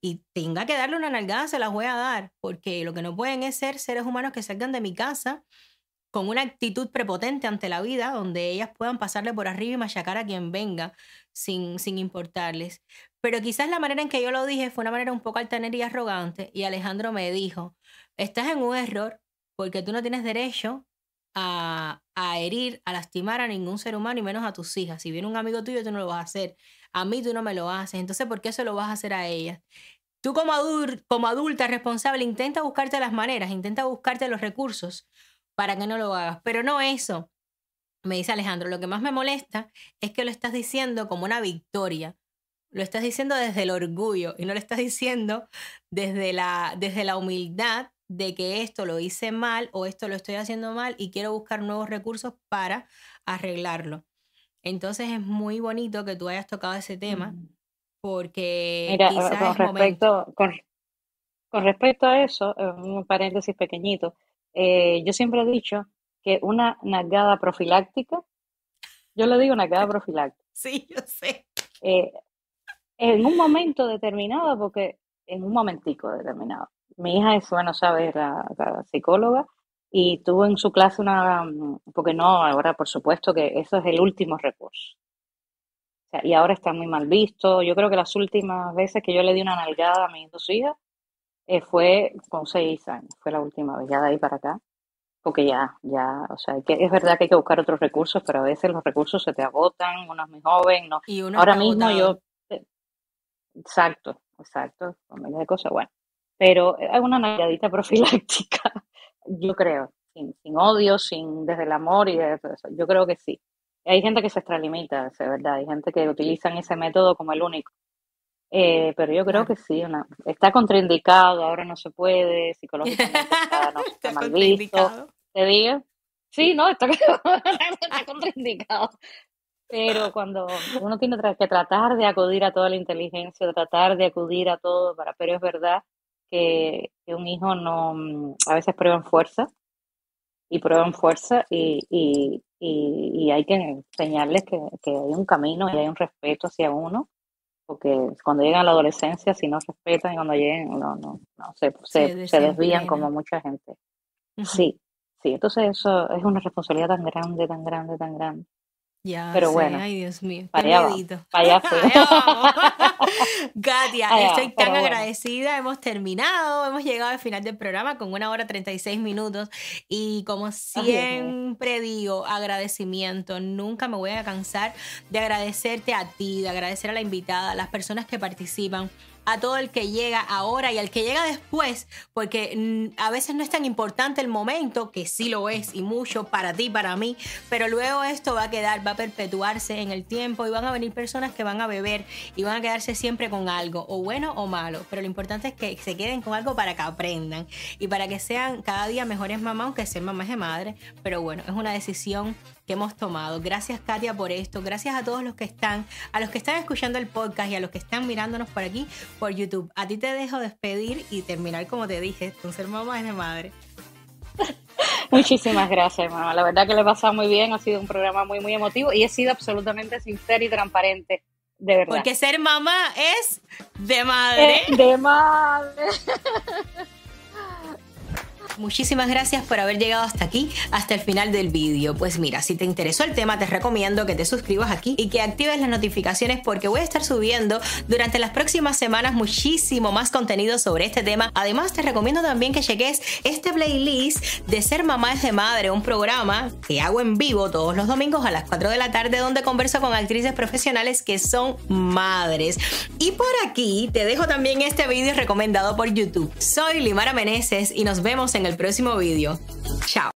y tenga que darle una nalgada, se las voy a dar, porque lo que no pueden es ser seres humanos que salgan de mi casa con una actitud prepotente ante la vida, donde ellas puedan pasarle por arriba y machacar a quien venga sin, sin importarles. Pero quizás la manera en que yo lo dije fue una manera un poco altanera y arrogante, y Alejandro me dijo, estás en un error porque tú no tienes derecho a, a, herir, a lastimar a ningún ser humano y menos a tus hijas. Si viene un amigo tuyo, tú no lo vas a hacer. A mí tú no me lo haces. Entonces, ¿por qué eso lo vas a hacer a ellas? Tú como adulta responsable, intenta buscarte las maneras, intenta buscarte los recursos para que no lo hagas. Pero no eso. Me dice Alejandro, lo que más me molesta es que lo estás diciendo como una victoria. Lo estás diciendo desde el orgullo y no lo estás diciendo desde la, desde la humildad de que esto lo hice mal o esto lo estoy haciendo mal y quiero buscar nuevos recursos para arreglarlo. Entonces es muy bonito que tú hayas tocado ese tema mm. porque Mira, con, respecto, con, con, respecto a eso, un paréntesis pequeñito, eh, yo siempre he dicho que una nalgada profiláctica, yo le digo nalgada (laughs) profiláctica. Sí, yo sé. Eh, en un momento determinado, porque en un momentico determinado. Mi hija es, bueno, sabe, la, psicóloga y tuvo en su clase una, porque no, ahora por supuesto que eso es el último recurso. y ahora está muy mal visto. Yo creo que las últimas veces que yo le di una nalgada a mis dos hijas eh, fue con seis años, fue la última vez, ya de ahí para acá, porque ya, ya, o sea, que, es verdad que hay que buscar otros recursos, pero a veces los recursos se te agotan, uno es muy joven, no. Y Ahora mismo yo, exacto, exacto, con miles de cosas, bueno, pero hay una nalgadita (laughs) profiláctica, yo creo, sin, sin odio, sin desde el amor y de eso, yo creo que sí. Hay gente que se extralimita, es verdad, hay gente que utilizan ese método como el único. Eh, pero yo creo que sí, está contraindicado, ahora no se puede, psicológicamente (laughs) está, no, está, mal visto. ¿Te digo? Sí, no, está, (laughs) está contraindicado. Pero cuando uno tiene que tratar de acudir a toda la inteligencia, tratar de acudir a todo, para, pero es verdad que, un hijo no, a veces prueba en fuerza y prueba en fuerza y, y, y, hay que enseñarles que, que hay un camino y hay un respeto hacia uno porque cuando llegan a la adolescencia, si no respetan y cuando lleguen, no, no, no se, se, desvían como mucha gente. Sí, sí, entonces eso es una responsabilidad tan grande, tan grande, tan grande. Ya Pero sé, bueno, ay Dios mío, para allá. (laughs) (laughs) Katia, Allá estoy tan bueno. agradecida, hemos terminado, hemos llegado al final del programa con una hora 36 minutos. Y como siempre digo, agradecimiento, nunca me voy a cansar de agradecerte a ti, de agradecer a la invitada, a las personas que participan, a todo el que llega ahora y al que llega después, porque mm, a veces no es tan importante el momento, que sí lo es y mucho para ti, para mí, pero luego esto va a quedar, va a perpetuarse en el tiempo y van a venir personas que van a beber y van a quedarse siempre con algo, o bueno o malo, pero lo importante es que se queden con algo para que aprendan y para que sean cada día mejores mamás, aunque ser mamás de madre, pero bueno, es una decisión que hemos tomado. Gracias Katia por esto, gracias a todos los que están, a los que están escuchando el podcast y a los que están mirándonos por aquí por YouTube. A ti te dejo despedir y terminar como te dije, con ser mamá de madre. (laughs) Muchísimas gracias, mamá. La verdad que le he pasado muy bien, ha sido un programa muy, muy emotivo y he sido absolutamente sincera y transparente, de verdad. Porque ser mamá es de madre. Eh, de madre. (laughs) Muchísimas gracias por haber llegado hasta aquí, hasta el final del vídeo. Pues mira, si te interesó el tema, te recomiendo que te suscribas aquí y que actives las notificaciones porque voy a estar subiendo durante las próximas semanas muchísimo más contenido sobre este tema. Además, te recomiendo también que cheques este playlist de Ser Mamá es de Madre, un programa que hago en vivo todos los domingos a las 4 de la tarde donde converso con actrices profesionales que son madres. Y por aquí te dejo también este vídeo recomendado por YouTube. Soy Limara Meneses y nos vemos en el próximo vídeo. Chao.